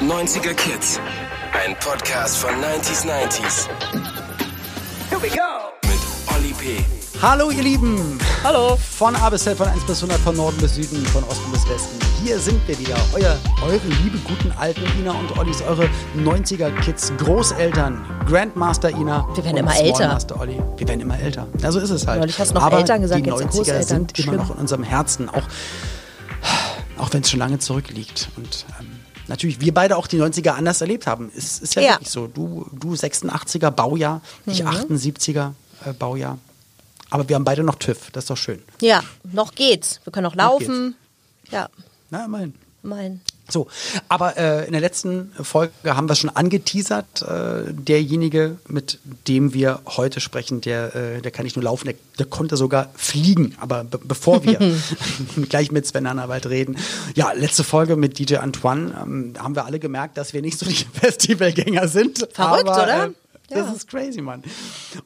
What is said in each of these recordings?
90er Kids. Ein Podcast von 90s 90s. Here we go. Mit Olli P. Hallo ihr Lieben! Hallo! Von A bis Z, von 1 bis 100, von Norden bis Süden, von Osten bis Westen. Hier sind wir wieder, euer, eure liebe guten alten Ina und Ollis, eure 90er Kids, Großeltern, Grandmaster Ina. Wir werden und immer älter. Smallmaster Olli. Wir werden immer älter. Ja, so ist es halt. Neulich hast du noch Aber Eltern gesagt, die jetzt 90er Großeltern. sind immer Schlimm. noch in unserem Herzen, auch, auch wenn es schon lange zurückliegt. Und ähm, natürlich, wir beide auch die 90er anders erlebt haben. Ist, ist ja, Ja. wirklich so. Du, du 86er Baujahr, ich Mhm. 78er äh, Baujahr. Aber wir haben beide noch TÜV, das ist doch schön. Ja, noch geht's. Wir können noch laufen. Ja, Na, immerhin. mein. So, aber äh, in der letzten Folge haben wir schon angeteasert. Äh, derjenige, mit dem wir heute sprechen, der, äh, der kann nicht nur laufen, der, der konnte sogar fliegen. Aber be bevor wir gleich mit Sven Hannawald reden, ja, letzte Folge mit DJ Antoine, ähm, haben wir alle gemerkt, dass wir nicht so die Festivalgänger sind. Verrückt, aber, oder? Das Ja. ist crazy, Mann.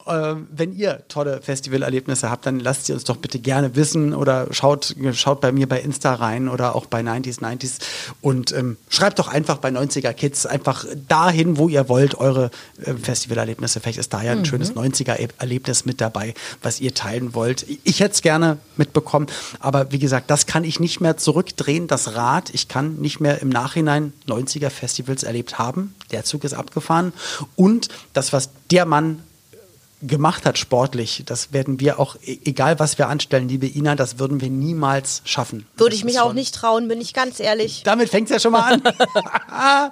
Ähm, wenn ihr tolle Festivalerlebnisse habt, dann lasst sie uns doch bitte gerne wissen oder schaut, schaut bei mir bei Insta rein oder auch bei 90s 90s und ähm, schreibt doch einfach bei 90er Kids einfach dahin, wo ihr wollt, eure äh, Festivalerlebnisse. Vielleicht ist da ja ein schönes 90er-Erlebnis mit dabei, was ihr teilen wollt. Ich hätte es gerne mitbekommen, aber wie gesagt, das kann ich nicht mehr zurückdrehen, das Rad. Ich kann nicht mehr im Nachhinein 90er-Festivals erlebt haben. Der Zug ist abgefahren. Und das, was der Mann gemacht hat sportlich, das werden wir auch, e- egal was wir anstellen, liebe Ina, das würden wir niemals schaffen. Würde ich mich auch nicht trauen, bin ich ganz ehrlich. damit fängt es ja schon mal an.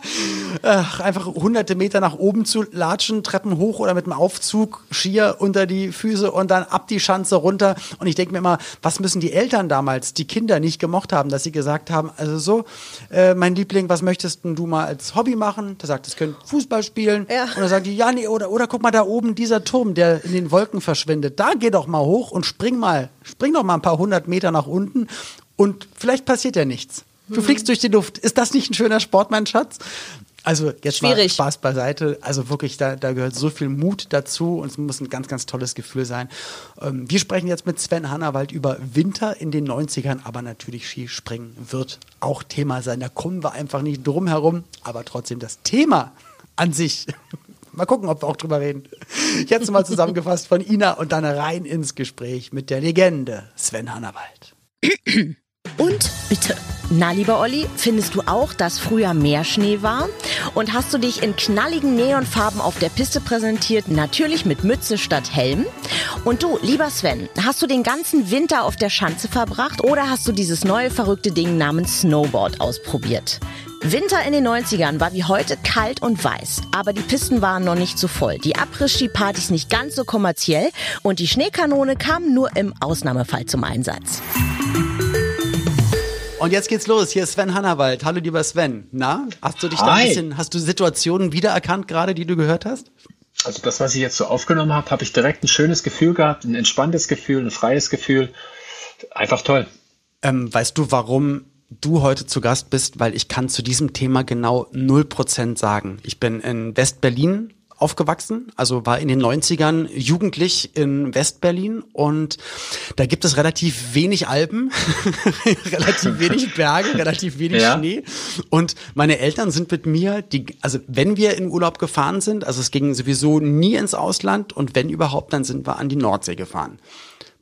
Ach, einfach hunderte Meter nach oben zu latschen, Treppen hoch oder mit dem Aufzug schier unter die Füße und dann ab die Schanze runter. Und ich denke mir immer, was müssen die Eltern damals, die Kinder nicht gemocht haben, dass sie gesagt haben, also so, äh, mein Liebling, was möchtest du mal als Hobby machen? Der sagt, es können Fußball spielen. Ja. Und dann sagen die, ja, nee, oder, oder guck mal da oben, dieser Turm, der in den Wolken verschwindet. Da geh doch mal hoch und spring mal, spring doch mal ein paar hundert Meter nach unten und vielleicht passiert ja nichts. Du Mhm. fliegst durch die Luft. Ist das nicht ein schöner Sport, mein Schatz? Also jetzt mal Schwierig. Spaß beiseite. Also wirklich, da, da gehört so viel Mut dazu und es muss ein ganz, ganz tolles Gefühl sein. Ähm, wir sprechen jetzt mit Sven Hannawald über Winter in den 90ern, aber natürlich Skispringen wird auch Thema sein. Da kommen wir einfach nicht drum herum, aber trotzdem das Thema an sich. Mal gucken, ob wir auch drüber reden. Jetzt mal zusammengefasst von Ina und dann rein ins Gespräch mit der Legende Sven Hannawald. Und bitte. Na, lieber Olli, findest du auch, dass früher mehr Schnee war? Und hast du dich in knalligen Neonfarben auf der Piste präsentiert? Natürlich mit Mütze statt Helm? Und du, lieber Sven, hast du den ganzen Winter auf der Schanze verbracht oder hast du dieses neue verrückte Ding namens Snowboard ausprobiert? Winter in den 90ern war wie heute kalt und weiß, aber die Pisten waren noch nicht so voll, die Abriss-Ski-Partys nicht ganz so kommerziell und die Schneekanone kam nur im Ausnahmefall zum Einsatz. Und jetzt geht's los. Hier ist Sven Hannawald. Hallo, lieber Sven. Na, hast du dich da ein Hi. bisschen, hast du Situationen wiedererkannt gerade, die du gehört hast? Also das, was ich jetzt so aufgenommen habe, habe ich direkt ein schönes Gefühl gehabt, ein entspanntes Gefühl, ein freies Gefühl. Einfach toll. Ähm, weißt du, warum du heute zu Gast bist? Weil ich kann zu diesem Thema genau 0% sagen. Ich bin in West-Berlin aufgewachsen, also war in den 90ern jugendlich in West-Berlin und da gibt es relativ wenig Alpen, relativ wenig Berge, relativ wenig Ja. Schnee und meine Eltern sind mit mir, die, also wenn wir in Urlaub gefahren sind, also es ging sowieso nie ins Ausland und wenn überhaupt, dann sind wir an die Nordsee gefahren.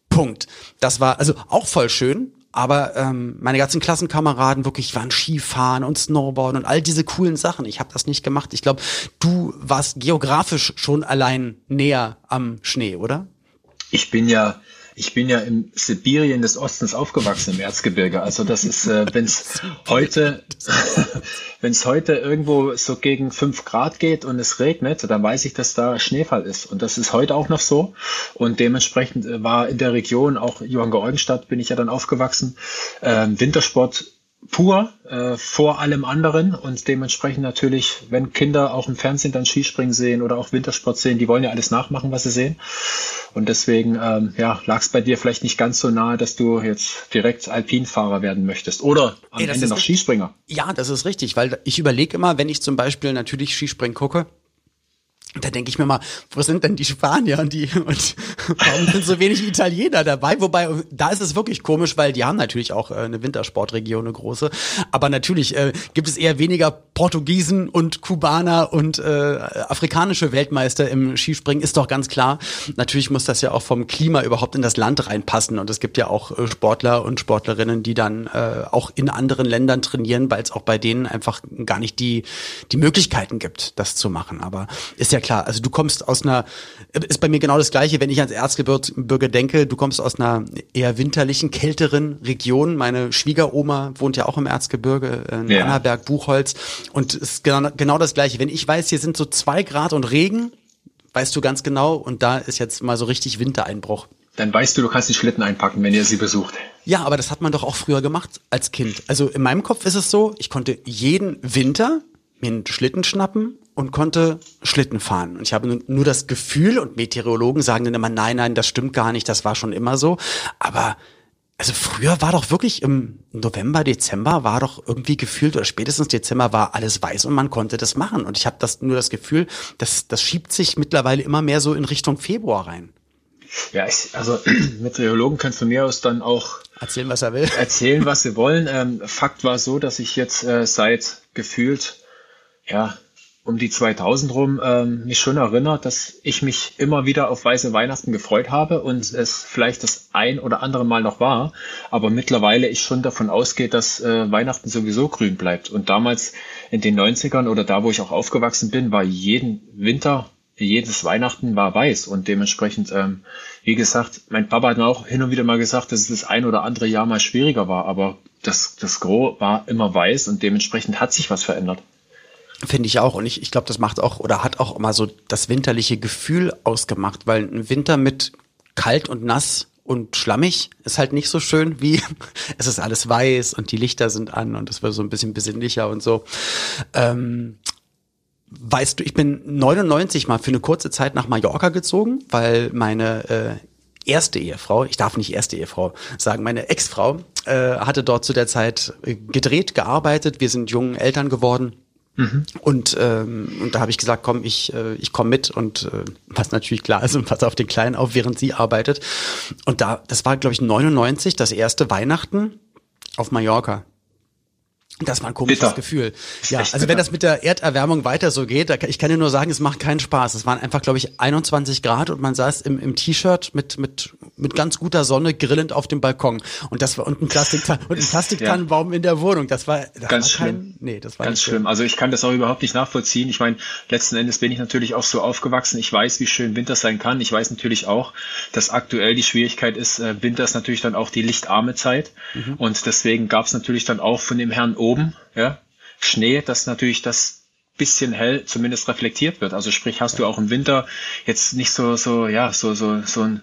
Punkt. Das war also auch voll schön, aber ähm, meine ganzen Klassenkameraden wirklich waren Skifahren und Snowboarden und all diese coolen Sachen. Ich habe das nicht gemacht. Ich glaube, du warst geografisch schon allein näher am Schnee, oder? Ich bin ja, ich bin ja im Sibirien des Ostens aufgewachsen, im Erzgebirge. Also das ist, äh, wenn es heute, wenn es heute irgendwo so gegen fünf Grad geht und es regnet, dann weiß ich, dass da Schneefall ist. Und das ist heute auch noch so. Und dementsprechend äh, war in der Region, auch Johann Georgenstadt, bin ich ja dann aufgewachsen, ähm, Wintersport pur äh, vor allem anderen und dementsprechend natürlich, wenn Kinder auch im Fernsehen dann Skispringen sehen oder auch Wintersport sehen, die wollen ja alles nachmachen, was sie sehen. Und deswegen ähm, ja, lag es bei dir vielleicht nicht ganz so nahe, dass du jetzt direkt Alpinfahrer werden möchtest oder am Ey, Ende noch Skispringer. Ja, das ist richtig, weil ich überlege immer, wenn ich zum Beispiel natürlich Skispringen gucke, da denke ich mir mal, wo sind denn die Spanier und die und warum sind so wenig Italiener dabei? Wobei da ist es wirklich komisch, weil die haben natürlich auch äh, eine Wintersportregion, eine große. Aber natürlich äh, gibt es eher weniger Portugiesen und Kubaner und äh, afrikanische Weltmeister im Skispringen, ist doch ganz klar. Natürlich muss das ja auch vom Klima überhaupt in das Land reinpassen. Und es gibt ja auch äh, Sportler und Sportlerinnen, die dann äh, auch in anderen Ländern trainieren, weil es auch bei denen einfach gar nicht die, die Möglichkeiten gibt, das zu machen. Aber ist ja klar, also du kommst aus einer, ist bei mir genau das Gleiche, wenn ich ans Erzgebirge denke, du kommst aus einer eher winterlichen, kälteren Region. Meine Schwiegeroma wohnt ja auch im Erzgebirge, in ja. Annaberg, Buchholz. Und es ist genau, genau das Gleiche. Wenn ich weiß, hier sind so zwei Grad und Regen, weißt du ganz genau, und da ist jetzt mal so richtig Wintereinbruch. Dann weißt du, du kannst die Schlitten einpacken, wenn ihr sie besucht. Ja, aber das hat man doch auch früher gemacht als Kind. Also in meinem Kopf ist es so, ich konnte jeden Winter mir einen Schlitten schnappen und konnte Schlitten fahren. Und ich habe nur das Gefühl, und Meteorologen sagen dann immer, nein, nein, das stimmt gar nicht, das war schon immer so. Aber also früher war doch wirklich im November, Dezember war doch irgendwie gefühlt oder spätestens Dezember war alles weiß und man konnte das machen. Und ich habe das nur das Gefühl, dass das schiebt sich mittlerweile immer mehr so in Richtung Februar rein. Ja, ich, also Meteorologen können von mir aus dann auch erzählen, was er will. Erzählen, was sie wollen. Ähm, Fakt war so, dass ich jetzt äh, seit gefühlt ja um die 2000 rum ähm, mich schon erinnert, dass ich mich immer wieder auf weiße Weihnachten gefreut habe und es vielleicht das ein oder andere Mal noch war, aber mittlerweile ich schon davon ausgehe, dass äh, Weihnachten sowieso grün bleibt. Und damals in den 90ern oder da, wo ich auch aufgewachsen bin, war jeden Winter jedes Weihnachten war weiß und dementsprechend, ähm, wie gesagt, mein Papa hat mir auch hin und wieder mal gesagt, dass es das ein oder andere Jahr mal schwieriger war, aber das, das Gros war immer weiß und dementsprechend hat sich was verändert. Finde ich auch. Und ich, ich glaube, das macht auch oder hat auch immer so das winterliche Gefühl ausgemacht, weil ein Winter mit kalt und nass und schlammig ist halt nicht so schön wie es ist alles weiß und die Lichter sind an und es wird so ein bisschen besinnlicher und so. Ähm, weißt du, ich bin 99 mal für eine kurze Zeit nach Mallorca gezogen, weil meine äh, erste Ehefrau, ich darf nicht erste Ehefrau sagen, meine Ex-Frau äh, hatte dort zu der Zeit gedreht, gearbeitet. Wir sind jungen Eltern geworden Mhm. Und, ähm, und da habe ich gesagt, komm, ich, äh, ich komme mit und äh, was natürlich klar ist und pass auf den Kleinen auf, während sie arbeitet. Und da, das war, glaube ich, 99, das erste Weihnachten auf Mallorca. Das war ein komisches Bitter. Gefühl. Ja, also wenn das mit der Erderwärmung weiter so geht, ich kann dir nur sagen, es macht keinen Spaß. Es waren einfach, glaube ich, 21 Grad und man saß im, im T-Shirt mit, mit, mit ganz guter Sonne grillend auf dem Balkon. Und das war und ein Plastik und ein Plastiktannenbaum ja. in der Wohnung. Das war das ganz war kein, schlimm. Nee, das war ganz schlimm. schlimm. Also ich kann das auch überhaupt nicht nachvollziehen. Ich meine, letzten Endes bin ich natürlich auch so aufgewachsen. Ich weiß, wie schön Winter sein kann. Ich weiß natürlich auch, dass aktuell die Schwierigkeit ist, äh, Winter ist natürlich dann auch die lichtarme Zeit. Mhm. Und deswegen gab es natürlich dann auch von dem Herrn oben, ja, Schnee, dass natürlich das bisschen hell zumindest reflektiert wird. Also sprich, hast du auch im Winter jetzt nicht so, so, ja, so, so, so ein,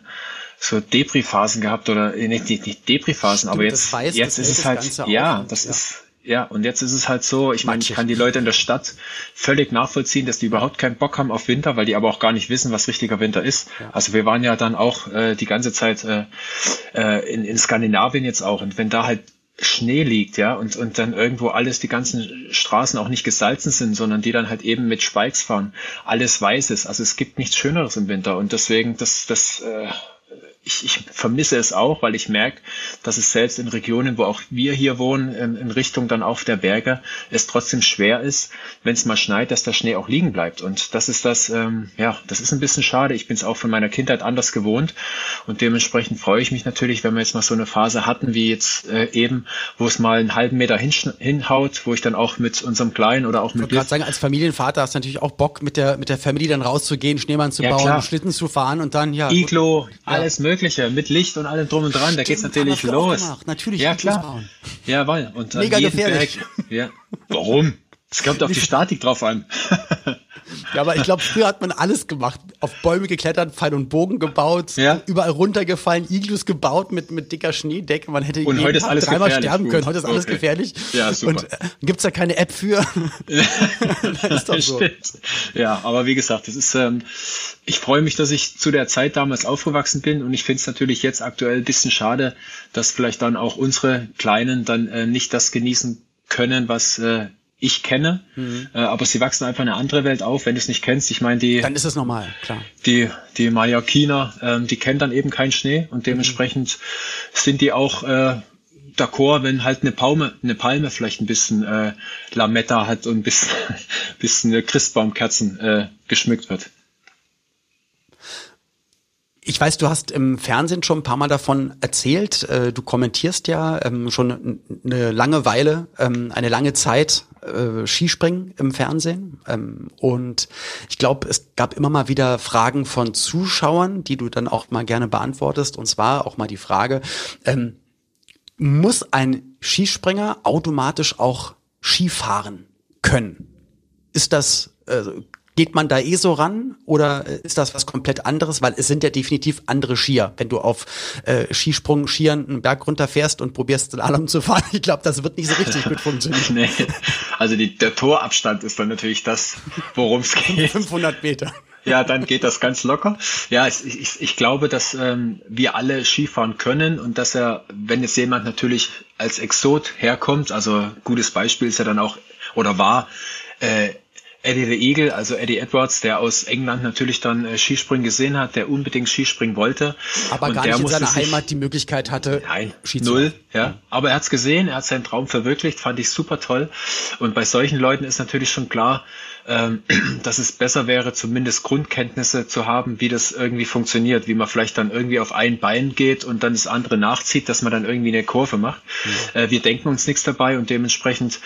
so Depri-Phasen gehabt oder äh, nicht, nicht, nicht Depri-Phasen, aber jetzt, weiß, jetzt ist es halt, ja, das ja. ist, ja, und jetzt ist es halt so, ich meine, ich kann die Leute in der Stadt völlig nachvollziehen, dass die überhaupt keinen Bock haben auf Winter, weil die aber auch gar nicht wissen, was richtiger Winter ist. Ja. Also wir waren ja dann auch äh, die ganze Zeit äh, äh in, in Skandinavien jetzt auch und wenn da halt Schnee liegt, ja, und, und dann irgendwo alles, die ganzen Straßen auch nicht gesalzen sind, sondern die dann halt eben mit Spikes fahren. Alles weiß ist. Also es gibt nichts Schöneres im Winter. Und deswegen, das, das äh, ich, ich vermisse es auch, weil ich merke, dass es selbst in Regionen, wo auch wir hier wohnen, in, in Richtung dann auf der Berge, es trotzdem schwer ist, wenn es mal schneit, dass der Schnee auch liegen bleibt. Und das ist das, ähm, ja, das ist ein bisschen schade. Ich bin es auch von meiner Kindheit anders gewohnt und dementsprechend freue ich mich natürlich, wenn wir jetzt mal so eine Phase hatten wie jetzt äh, eben, wo es mal einen halben Meter hinhaut, wo ich dann auch mit unserem Kleinen oder auch mit. Ich gerade sagen, als Familienvater hast du natürlich auch Bock, mit der mit der Familie dann rauszugehen, Schneemann zu ja, bauen, klar. Schlitten zu fahren und dann ja. Iglo, ja. alles mögliche. Mögliche, mit Licht und allem drum und dran, da geht's natürlich los. Natürlich, ja klar. Jawohl. Und Mega gefährlich. Berg, ja. Warum? Es kommt auf die Statik drauf an. Ja, aber ich glaube, früher hat man alles gemacht. Auf Bäume geklettert, Pfeil und Bogen gebaut, ja. überall runtergefallen, Iglus gebaut mit, mit dicker Schneedecke. Man hätte und heute ist alles dreimal sterben Gut. können. Heute ist alles okay. gefährlich. Ja, super. Und äh, gibt's da keine App für? ist doch so. Ja, aber wie gesagt, das ist, ähm, ich freue mich, dass ich zu der Zeit damals aufgewachsen bin und ich finde es natürlich jetzt aktuell ein bisschen schade, dass vielleicht dann auch unsere Kleinen dann äh, nicht das genießen können, was äh, ich kenne, mhm. äh, aber sie wachsen einfach in eine andere Welt auf, wenn du es nicht kennst. Ich meine, die. Dann ist es normal, klar. Die, die Mallorquiner, ähm, die kennen dann eben keinen Schnee und dementsprechend mhm. sind die auch äh, d'accord, wenn halt eine Palme, eine Palme vielleicht ein bisschen äh, Lametta hat und ein bisschen, bisschen Christbaumkerzen äh, geschmückt wird. Ich weiß, du hast im Fernsehen schon ein paar Mal davon erzählt. Äh, du kommentierst ja ähm, schon eine lange Weile, ähm, eine lange Zeit äh, Skispringen im Fernsehen. Ähm, und ich glaube, es gab immer mal wieder Fragen von Zuschauern, die du dann auch mal gerne beantwortest. Und zwar auch mal die Frage, muss ein Skispringer automatisch auch Skifahren können? Ist das, Geht man da eh so ran oder ist das was komplett anderes? Weil es sind ja definitiv andere Skier. Wenn du auf äh, Skisprung, Skiern einen Berg runterfährst und probierst den Alarm zu fahren, ich glaube, das wird nicht so richtig gut funktionieren. nee. Also die, der Torabstand ist dann natürlich das, worum es geht. 500 Meter. Ja, dann geht das ganz locker. Ja, ich, ich, ich glaube, dass ähm, wir alle Skifahren können und dass er, wenn jetzt jemand natürlich als Exot herkommt, also gutes Beispiel ist ja dann auch oder war äh, Eddie the Eagle, also Eddie Edwards, der aus England natürlich dann äh, Skispringen gesehen hat, der unbedingt Skispringen wollte. Aber und gar nicht in seiner Heimat die Möglichkeit hatte. Nein, null, ja. Aber er hat's gesehen, er hat seinen Traum verwirklicht, fand ich super toll. Und bei solchen Leuten ist natürlich schon klar, ähm, dass es besser wäre, zumindest Grundkenntnisse zu haben, wie das irgendwie funktioniert, wie man vielleicht dann irgendwie auf ein Bein geht und dann das andere nachzieht, dass man dann irgendwie eine Kurve macht. Mhm. Äh, wir denken uns nichts dabei und dementsprechend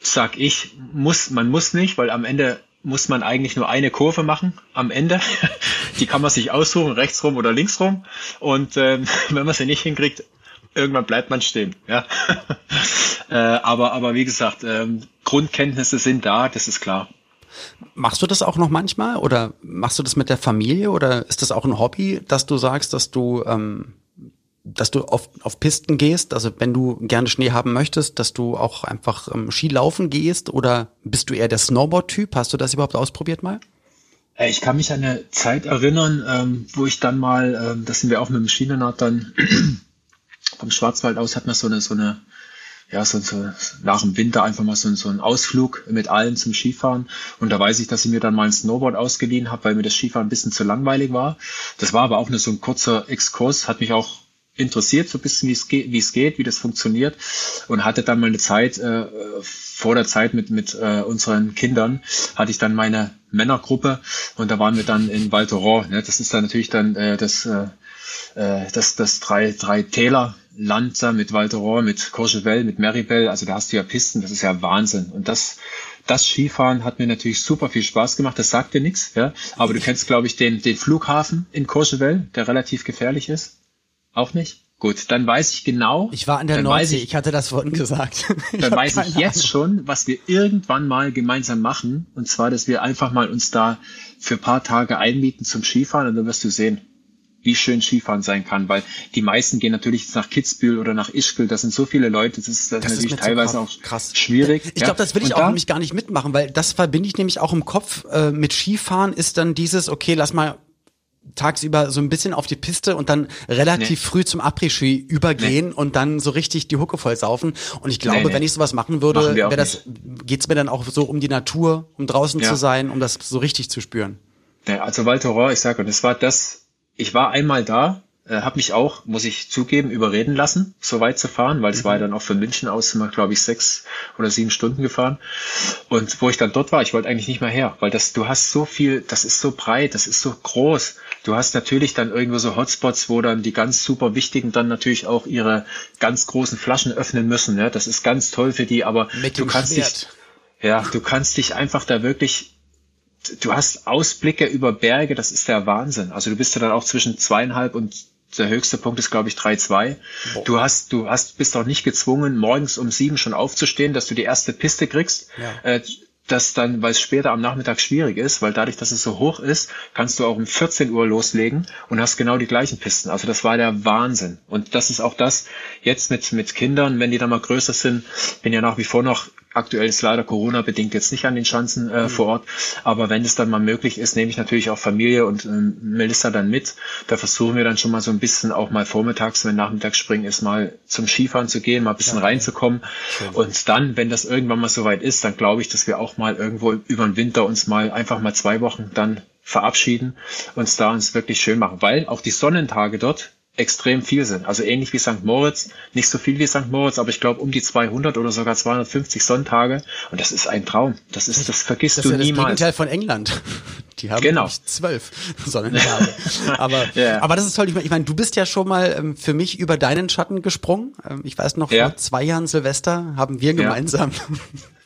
sag ich, muss, man muss nicht, weil am Ende muss man eigentlich nur eine Kurve machen am Ende. Die kann man sich aussuchen, rechts rum oder links rum. Und ähm, wenn man sie nicht hinkriegt, irgendwann bleibt man stehen. Ja. äh, aber, aber wie gesagt, ähm, Grundkenntnisse sind da, das ist klar. Machst du das auch noch manchmal oder machst du das mit der Familie oder ist das auch ein Hobby, dass du sagst, dass du ähm, dass du auf, auf Pisten gehst, also wenn du gerne Schnee haben möchtest, dass du auch einfach ähm, Skilaufen gehst oder bist du eher der Snowboard-Typ? Hast du das überhaupt ausprobiert mal? Äh, ich kann mich an eine Zeit erinnern, ähm, wo ich dann mal, ähm, das sind wir auch mit dem Schienenrad dann vom Schwarzwald aus, hat man so eine, so eine, ja, so, so nach dem Winter einfach mal so, so einen Ausflug mit allen zum Skifahren. Und da weiß ich, dass ich mir dann mal ein Snowboard ausgeliehen habe, weil mir das Skifahren ein bisschen zu langweilig war. Das war aber auch nur so ein kurzer Exkurs, hat mich auch interessiert, so ein bisschen, wie es geht, wie es geht, wie das funktioniert und hatte dann mal eine Zeit äh, vor der Zeit mit mit äh, unseren Kindern hatte ich dann meine Männergruppe und da waren wir dann in Val Thorens. Ne? Das ist dann natürlich dann äh, das äh, äh das das drei drei Täler Land da mit Val Thorens, mit Courchevel, mit Meribel. Also da hast du ja Pisten, das ist ja Wahnsinn und das das Skifahren hat mir natürlich super viel Spaß gemacht. Das sagt dir nichts, ja. Aber du kennst, glaube ich, den, den Flughafen in Courchevel, der relativ gefährlich ist. Auch nicht? Gut, dann weiß ich genau. Ich war an der Nordsee, ich, ich, hatte das vorhin gesagt. dann weiß ich jetzt Ahnung. schon, was wir irgendwann mal gemeinsam machen. Und zwar, dass wir einfach mal uns da für paar Tage einmieten zum Skifahren und dann wirst du sehen, wie schön Skifahren sein kann, weil die meisten gehen natürlich nach Kitzbühel oder nach Ischgl, das sind so viele Leute, das ist, das das natürlich ist teilweise auch krass. schwierig. Ich glaube, das will ich und auch nämlich gar nicht mitmachen, weil das verbinde ich nämlich auch im Kopf äh, mit Skifahren ist dann dieses, okay, lass mal tagsüber so ein bisschen auf die Piste und dann relativ nee. früh zum Après-Ski übergehen nee. und dann so richtig die Hucke voll saufen. Und ich glaube, nee, wenn ich sowas machen würde, wäre das, geht's mir dann auch so um die Natur, um draußen ja. zu sein, um das so richtig zu spüren. Ja, also Val Thorens, ich sage, und es war das, ich war einmal da, äh, habe mich auch, muss ich zugeben, überreden lassen, so weit zu fahren, weil es mhm. war ja dann auch von München aus immer, glaube ich, sechs oder sieben Stunden gefahren. Und wo ich dann dort war, ich wollte eigentlich nicht mehr her, weil das, du hast so viel, das ist so breit, das ist so groß. Du hast natürlich dann irgendwo so Hotspots, wo dann die ganz super wichtigen dann natürlich auch ihre ganz großen Flaschen öffnen müssen. Ja, das ist ganz toll für die, aber Mit du kannst Schwert. dich, ja, du kannst dich einfach da wirklich du hast Ausblicke über Berge, das ist der Wahnsinn. Also du bist ja dann auch zwischen zweieinhalb und der höchste Punkt ist, glaube ich, 3-2. Du hast, du hast, bist auch nicht gezwungen, morgens um sieben schon aufzustehen, dass du die erste Piste kriegst. Ja. Äh, das dann, weil es später am Nachmittag schwierig ist, weil dadurch, dass es so hoch ist, kannst du auch um 14 Uhr loslegen und hast genau die gleichen Pisten. Also das war der Wahnsinn. Und das ist auch das jetzt mit, mit Kindern, wenn die dann mal größer sind, bin ja nach wie vor noch Aktuell ist leider Corona-bedingt jetzt nicht an den Schanzen äh, mhm. vor Ort. Aber wenn es dann mal möglich ist, nehme ich natürlich auch Familie und ähm, Melissa dann mit. Da versuchen wir dann schon mal so ein bisschen auch mal vormittags, wenn Nachmittagsspringen ist, mal zum Skifahren zu gehen, mal ein bisschen ja, reinzukommen. Schön. Und dann, wenn das irgendwann mal soweit ist, dann glaube ich, dass wir auch mal irgendwo über den Winter uns mal einfach mal zwei Wochen dann verabschieden, uns da uns wirklich schön machen, weil auch die Sonnentage dort extrem viel sind. Also ähnlich wie St. Moritz, nicht so viel wie St. Moritz, aber ich glaube um die 200 oder sogar 250 Sonntage. Und das ist ein Traum. Das ist, das vergisst das du ja niemals. Das Gegenteil von England. Die haben genau. zwölf Sonnentage. aber, ja. aber das ist toll. Ich meine, ich mein, du bist ja schon mal ähm, für mich über deinen Schatten gesprungen. Ähm, ich weiß noch, ja. vor zwei Jahren Silvester haben wir gemeinsam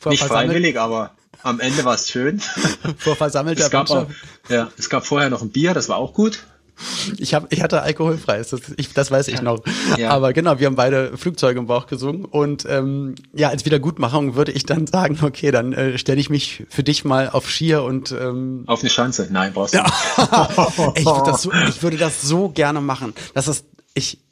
ja. Nicht freiwillig, aber am Ende war es schön. vor versammelter es gab auch, Ja, es gab vorher noch ein Bier, das war auch gut. Ich, hab, ich hatte alkoholfrei, das, ich, das weiß ich noch. Ja. Aber genau, wir haben beide Flugzeuge im Bauch gesungen. Und ähm, ja, als Wiedergutmachung würde ich dann sagen, okay, dann äh, stelle ich mich für dich mal auf Skier und ähm, Auf eine Schanze? Nein, brauchst du nicht. ich, würde das so, ich würde das so gerne machen. Das ist, ich,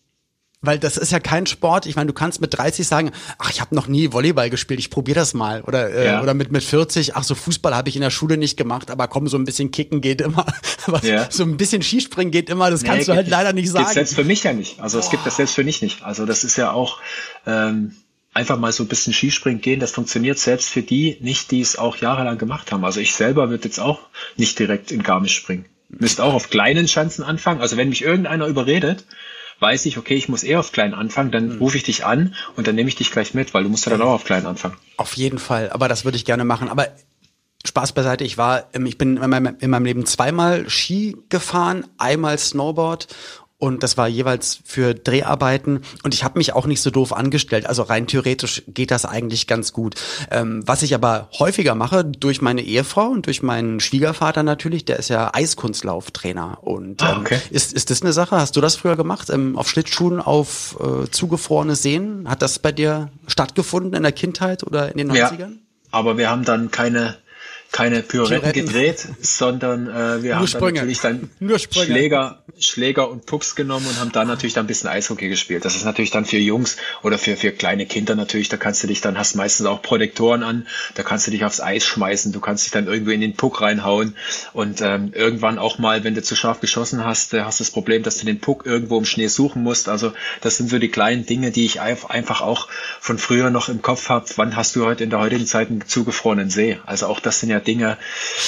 weil das ist ja kein Sport. Ich meine, du kannst mit 30 sagen, ach, ich habe noch nie Volleyball gespielt, ich probiere das mal. Oder, äh, ja. oder mit, mit 40, ach, so Fußball habe ich in der Schule nicht gemacht, aber komm, so ein bisschen kicken geht immer. aber ja. so ein bisschen Skispringen geht immer, das kannst nee, du halt leider nicht sagen. Selbst für mich ja nicht. Also es oh. gibt das selbst für mich nicht. Also das ist ja auch ähm, einfach mal so ein bisschen Skispringen gehen, das funktioniert selbst für die nicht, die es auch jahrelang gemacht haben. Also ich selber würde jetzt auch nicht direkt in Garmisch springen. Müsst auch auf kleinen Schanzen anfangen. Also wenn mich irgendeiner überredet, weiß ich, okay, ich muss eher auf klein anfangen, dann mhm. rufe ich dich an und dann nehme ich dich gleich mit, weil du musst ja dann auch auf klein anfangen. Auf jeden Fall, aber das würde ich gerne machen. Aber Spaß beiseite, ich war, ich bin in meinem, in meinem Leben zweimal Ski gefahren, einmal Snowboard und das war jeweils für Dreharbeiten und ich habe mich auch nicht so doof angestellt. Also rein theoretisch geht das eigentlich ganz gut. Ähm, was ich aber häufiger mache, durch meine Ehefrau und durch meinen Schwiegervater natürlich, der ist ja Eiskunstlauftrainer. Und ah, ähm, okay. ist, ist das eine Sache? Hast du das früher gemacht? Ähm, auf Schlittschuhen auf äh, zugefrorene Seen? Hat das bei dir stattgefunden in der Kindheit oder in den 90ern? Ja, aber wir haben dann keine keine Pyretten gedreht, sondern äh, wir Nur haben Sprünge. dann natürlich dann Schläger, Schläger und Pucks genommen und haben dann natürlich dann ein bisschen Eishockey gespielt. Das ist natürlich dann für Jungs oder für, für kleine Kinder natürlich, da kannst du dich dann, hast meistens auch Protektoren an, da kannst du dich aufs Eis schmeißen, du kannst dich dann irgendwie in den Puck reinhauen und ähm, irgendwann auch mal, wenn du zu scharf geschossen hast, äh, hast du das Problem, dass du den Puck irgendwo im Schnee suchen musst. Also das sind so die kleinen Dinge, die ich einfach auch von früher noch im Kopf habe. Wann hast du heute in der heutigen Zeit einen zugefrorenen See? Also auch das sind ja Dinge.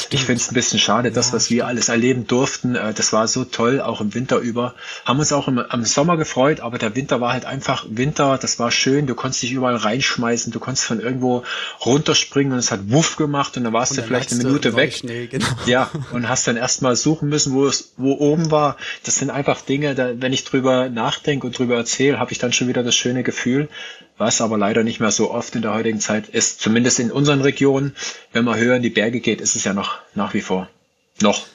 Ich finde es ein bisschen schade, das, was wir alles erleben durften, äh, das war so toll, auch im Winter über. Haben uns auch im, am Sommer gefreut, aber der Winter war halt einfach Winter, das war schön, du konntest dich überall reinschmeißen, du konntest von irgendwo runterspringen und es hat Wuff gemacht und dann warst und du vielleicht eine Minute weg. Schnee, genau. Ja, und hast dann erstmal suchen müssen, wo es, wo oben war. Das sind einfach Dinge, da, wenn ich drüber nachdenke und drüber erzähle, habe ich dann schon wieder das schöne Gefühl, was aber leider nicht mehr so oft in der heutigen Zeit ist, zumindest in unseren Regionen. Wenn man höher in die Berge geht, ist es ja noch nach wie vor. Noch.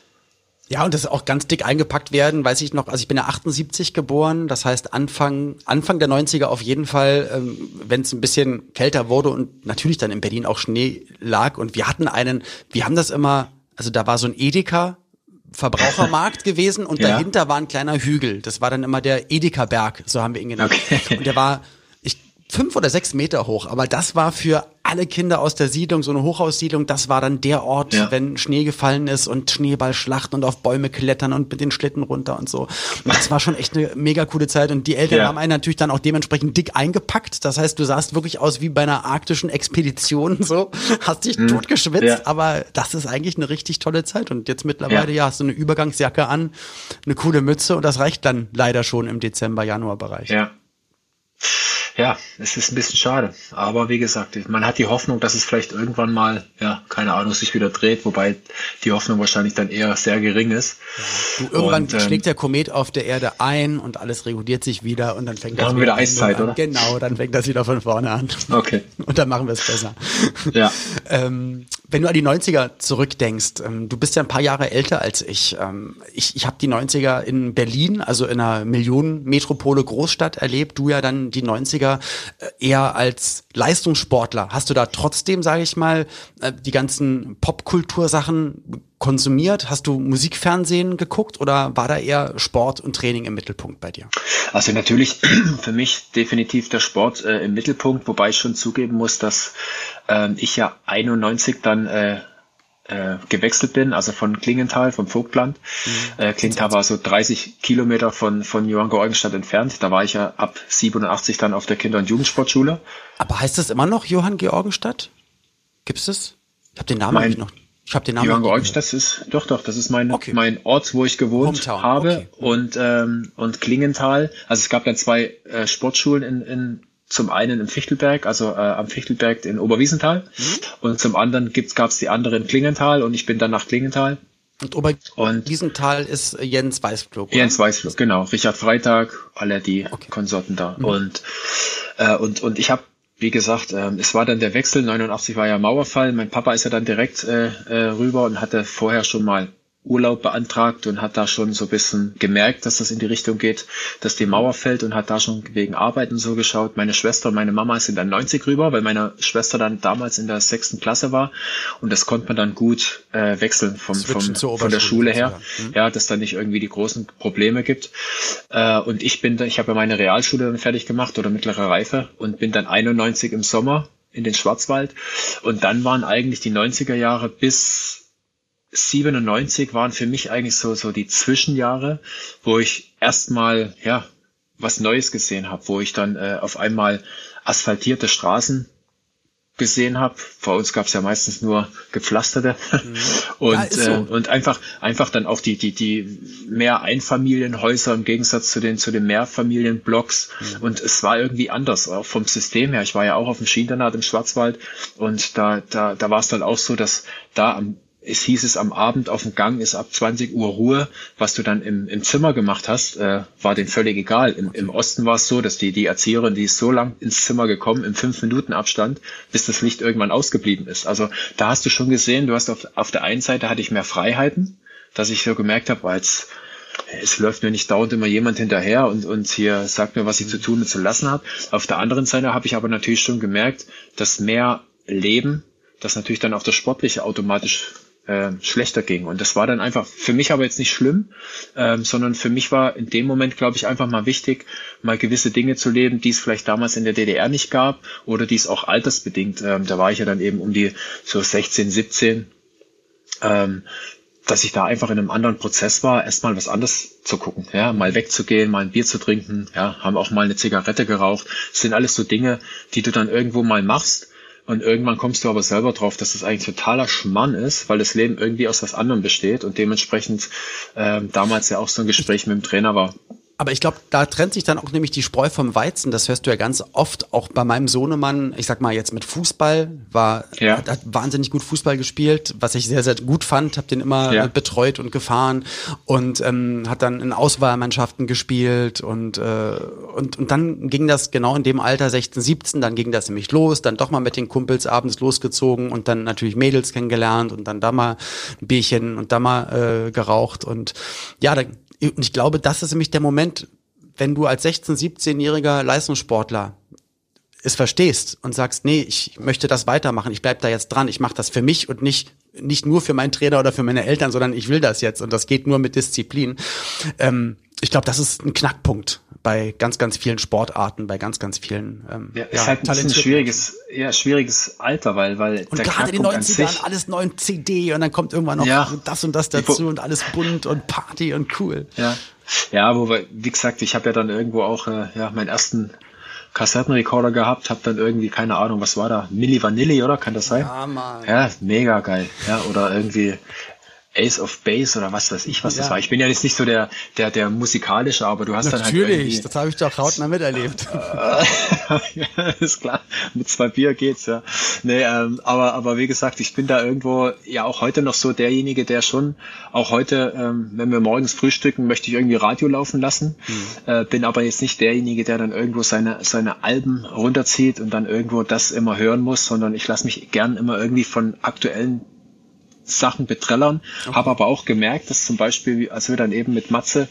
Ja, und das auch ganz dick eingepackt werden, weiß ich noch, also ich bin ja 78 geboren, das heißt Anfang, Anfang der 90er auf jeden Fall, ähm, wenn es ein bisschen kälter wurde und natürlich dann in Berlin auch Schnee lag und wir hatten einen, wir haben das immer, also da war so ein Edeka, Verbrauchermarkt gewesen und ja. dahinter war ein kleiner Hügel. Das war dann immer der Edeka-Berg, so haben wir ihn genannt. Okay. Und der war fünf oder sechs Meter hoch, aber das war für alle Kinder aus der Siedlung, so eine Hochhaussiedlung, das war dann der Ort, ja. wenn Schnee gefallen ist und Schneeballschlachten und auf Bäume klettern und mit den Schlitten runter und so. Und das war schon echt eine mega coole Zeit und die Eltern ja. haben einen natürlich dann auch dementsprechend dick eingepackt. Das heißt, du sahst wirklich aus wie bei einer arktischen Expedition, so, hast dich mhm. totgeschwitzt, ja. aber das ist eigentlich eine richtig tolle Zeit und jetzt mittlerweile, ja, hast du eine Übergangsjacke an, eine coole Mütze und das reicht dann leider schon im Dezember, Januar Bereich. Ja. Ja, es ist ein bisschen schade. Aber wie gesagt, man hat die Hoffnung, dass es vielleicht irgendwann mal, ja, keine Ahnung, sich wieder dreht, wobei die Hoffnung wahrscheinlich dann eher sehr gering ist. Ja, du, irgendwann und, ähm, schlägt der Komet auf der Erde ein und alles reguliert sich wieder und dann fängt das wieder, wieder Eiszeit, an. oder? Genau, dann fängt das wieder von vorne an. Okay. Und dann machen wir es besser. Ja. ähm, wenn du an die 90er zurückdenkst, ähm, du bist ja ein paar Jahre älter als ich. Ähm, ich ich habe die 90er in Berlin, also in einer Millionenmetropole Großstadt erlebt. Du ja dann die 90er äh, eher als Leistungssportler. Hast du da trotzdem, sage ich mal, äh, die ganzen Popkultursachen konsumiert? Hast du Musikfernsehen geguckt oder war da eher Sport und Training im Mittelpunkt bei dir? Also natürlich für mich definitiv der Sport äh, im Mittelpunkt, wobei ich schon zugeben muss, dass äh, ich ja 91 dann äh, äh, gewechselt bin, also von Klingenthal, vom Vogtland. Mhm. Äh, Klingenthal war so 30 Kilometer von, von Johann Georgenstadt entfernt. Da war ich ja ab 87 dann auf der Kinder- und Jugendsportschule. Aber heißt das immer noch Johann Georgenstadt? Gibt es das? Ich habe den Namen mein, noch. Ich habe den Namen. Johann Georgenstadt, das ist doch doch, das ist mein okay. mein Ort, wo ich gewohnt Hometown. habe okay. und ähm, und Klingenthal. Also es gab dann zwei äh, Sportschulen in, in zum einen im Fichtelberg, also äh, am Fichtelberg in Oberwiesenthal mhm. und zum anderen gab es die andere in Klingenthal und ich bin dann nach Klingenthal. Und Oberwiesenthal ist Jens Weißflug. Jens Weißflug, genau. Richard Freitag, alle die okay. Konsorten da. Mhm. Und, äh, und, und ich habe wie gesagt, äh, es war dann der Wechsel, 89 war ja Mauerfall. Mein Papa ist ja dann direkt äh, äh, rüber und hatte vorher schon mal Urlaub beantragt und hat da schon so ein bisschen gemerkt, dass das in die Richtung geht, dass die Mauer fällt und hat da schon wegen Arbeiten so geschaut. Meine Schwester und meine Mama sind dann 90 rüber, weil meine Schwester dann damals in der sechsten Klasse war und das konnte man dann gut äh, wechseln vom, vom, von der Schule her, mhm. ja, dass da nicht irgendwie die großen Probleme gibt. Äh, und ich bin, ich habe ja meine Realschule dann fertig gemacht oder mittlere Reife und bin dann 91 im Sommer in den Schwarzwald und dann waren eigentlich die 90er Jahre bis 97 waren für mich eigentlich so, so die Zwischenjahre, wo ich erstmal, ja, was Neues gesehen habe, wo ich dann äh, auf einmal asphaltierte Straßen gesehen habe. Vor uns gab es ja meistens nur gepflasterte mhm. und ja, so. äh, und einfach einfach dann auch die die die mehr Einfamilienhäuser im Gegensatz zu den zu den Mehrfamilienblocks mhm. und es war irgendwie anders auch vom System her. Ich war ja auch auf dem Skiinternat im Schwarzwald und da da da war es dann auch so, dass da am es hieß es am Abend auf dem Gang ist ab 20 Uhr Ruhe. Was du dann im, im Zimmer gemacht hast, äh, war denen völlig egal. Im, Im Osten war es so, dass die, die Erzieherin, die ist so lang ins Zimmer gekommen, im fünf Minuten Abstand, bis das Licht irgendwann ausgeblieben ist. Also da hast du schon gesehen, du hast auf, auf der einen Seite hatte ich mehr Freiheiten, dass ich so gemerkt habe, als es läuft mir nicht dauernd immer jemand hinterher und, und hier sagt mir, was ich zu tun und zu lassen habe. Auf der anderen Seite habe ich aber natürlich schon gemerkt, dass mehr Leben, das natürlich dann auch das Sportliche automatisch äh, schlechter ging. Und das war dann einfach für mich aber jetzt nicht schlimm, ähm, sondern für mich war in dem Moment, glaube ich, einfach mal wichtig, mal gewisse Dinge zu leben, die es vielleicht damals in der DDR nicht gab oder die es auch altersbedingt, ähm, da war ich ja dann eben um die so 16, 17, ähm, dass ich da einfach in einem anderen Prozess war, erstmal was anderes zu gucken, ja, mal wegzugehen, mal ein Bier zu trinken, ja, haben auch mal eine Zigarette geraucht. Das sind alles so Dinge, die du dann irgendwo mal machst und irgendwann kommst du aber selber drauf, dass das eigentlich totaler Schmann ist, weil das Leben irgendwie aus was anderem besteht und dementsprechend äh, damals ja auch so ein Gespräch mit dem Trainer war. Aber ich glaube, da trennt sich dann auch nämlich die Spreu vom Weizen. Das hörst du ja ganz oft auch bei meinem Sohnemann. Ich sag mal jetzt mit Fußball war ja. hat, hat wahnsinnig gut Fußball gespielt, was ich sehr sehr gut fand. Habe den immer ja. betreut und gefahren und ähm, hat dann in Auswahlmannschaften gespielt und äh, und und dann ging das genau in dem Alter 16, 17. Dann ging das nämlich los. Dann doch mal mit den Kumpels abends losgezogen und dann natürlich Mädels kennengelernt und dann da mal ein Bierchen und da mal äh, geraucht und ja, dann und ich glaube, das ist nämlich der Moment, wenn du als 16-, 17-jähriger Leistungssportler es verstehst und sagst, nee, ich möchte das weitermachen, ich bleib da jetzt dran, ich mache das für mich und nicht nicht nur für meinen Trainer oder für meine Eltern, sondern ich will das jetzt und das geht nur mit Disziplin. Ähm, ich glaube, das ist ein Knackpunkt bei ganz, ganz vielen Sportarten, bei ganz, ganz vielen. Ähm, ja, ist ja, halt ein schwieriges, ja, schwieriges Alter, weil, weil und gerade in den 90ern alles neuen CD und dann kommt irgendwann noch ja, das und das dazu und alles bunt und Party und cool. Ja, ja, wo wie gesagt, ich habe ja dann irgendwo auch äh, ja meinen ersten Kassettenrekorder gehabt, habe dann irgendwie keine Ahnung, was war da, Milli Vanilli oder kann das sein? Ja, Mann. Ja, mega geil. Ja, oder irgendwie Ace of Base oder was weiß ich, was ja. das war. Ich bin ja jetzt nicht so der, der, der musikalische, aber du hast Natürlich, dann halt. Natürlich, das habe ich doch hautnah miterlebt. ja, ist klar. Mit zwei Bier geht's, ja. Nee, ähm, aber, aber wie gesagt, ich bin da irgendwo ja auch heute noch so derjenige, der schon auch heute, ähm, wenn wir morgens frühstücken, möchte ich irgendwie Radio laufen lassen. Mhm. Äh, bin aber jetzt nicht derjenige, der dann irgendwo seine, seine Alben runterzieht und dann irgendwo das immer hören muss, sondern ich lasse mich gern immer irgendwie von aktuellen Sachen betrellern. Okay. Habe aber auch gemerkt, dass zum Beispiel, als wir dann eben mit Matze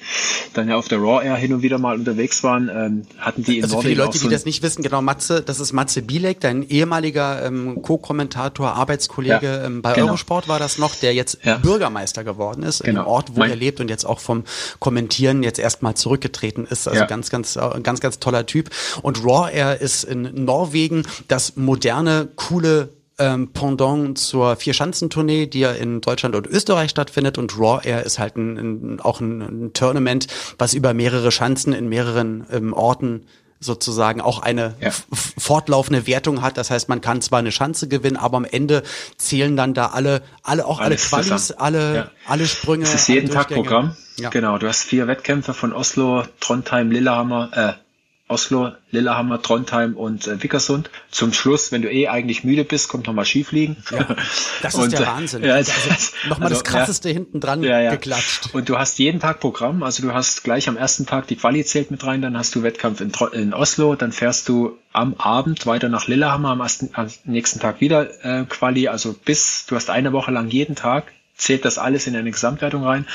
dann ja auf der Raw Air hin und wieder mal unterwegs waren, ähm, hatten die in also Norwegen für die Leute, so die das nicht wissen, genau, Matze, das ist Matze Bielek, dein ehemaliger ähm, Co-Kommentator, Arbeitskollege ja, ähm, bei genau. Eurosport war das noch, der jetzt ja. Bürgermeister geworden ist genau. im Ort, wo mein er lebt und jetzt auch vom Kommentieren jetzt erstmal zurückgetreten ist. Also ja. ganz, ganz, äh, ganz, ganz toller Typ. Und Raw Air ist in Norwegen das moderne, coole ähm, Pendant zur Vier-Schanzentournee, die ja in Deutschland und Österreich stattfindet. Und Raw Air ist halt ein, ein, auch ein, ein Tournament, was über mehrere Schanzen in mehreren ähm, Orten sozusagen auch eine ja. fortlaufende Wertung hat. Das heißt, man kann zwar eine Schanze gewinnen, aber am Ende zählen dann da alle, alle auch Alles alle Qualis, alle, ja. alle Sprünge. Es ist jeden Tag Programm. Ja. Genau, du hast vier Wettkämpfe von Oslo, Trondheim, Lillehammer, äh, Oslo, Lillehammer, Trondheim und äh, Vickersund. Zum Schluss, wenn du eh eigentlich müde bist, kommt nochmal Skifliegen. Ja, das ist und, der äh, Wahnsinn. Ja, also, nochmal also, das Krasseste ja, hinten dran ja, ja. geklatscht. Und du hast jeden Tag Programm. Also du hast gleich am ersten Tag die Quali zählt mit rein, dann hast du Wettkampf in, in Oslo, dann fährst du am Abend weiter nach Lillehammer, am, ersten, am nächsten Tag wieder äh, Quali. Also bis, du hast eine Woche lang jeden Tag zählt das alles in eine Gesamtwertung rein.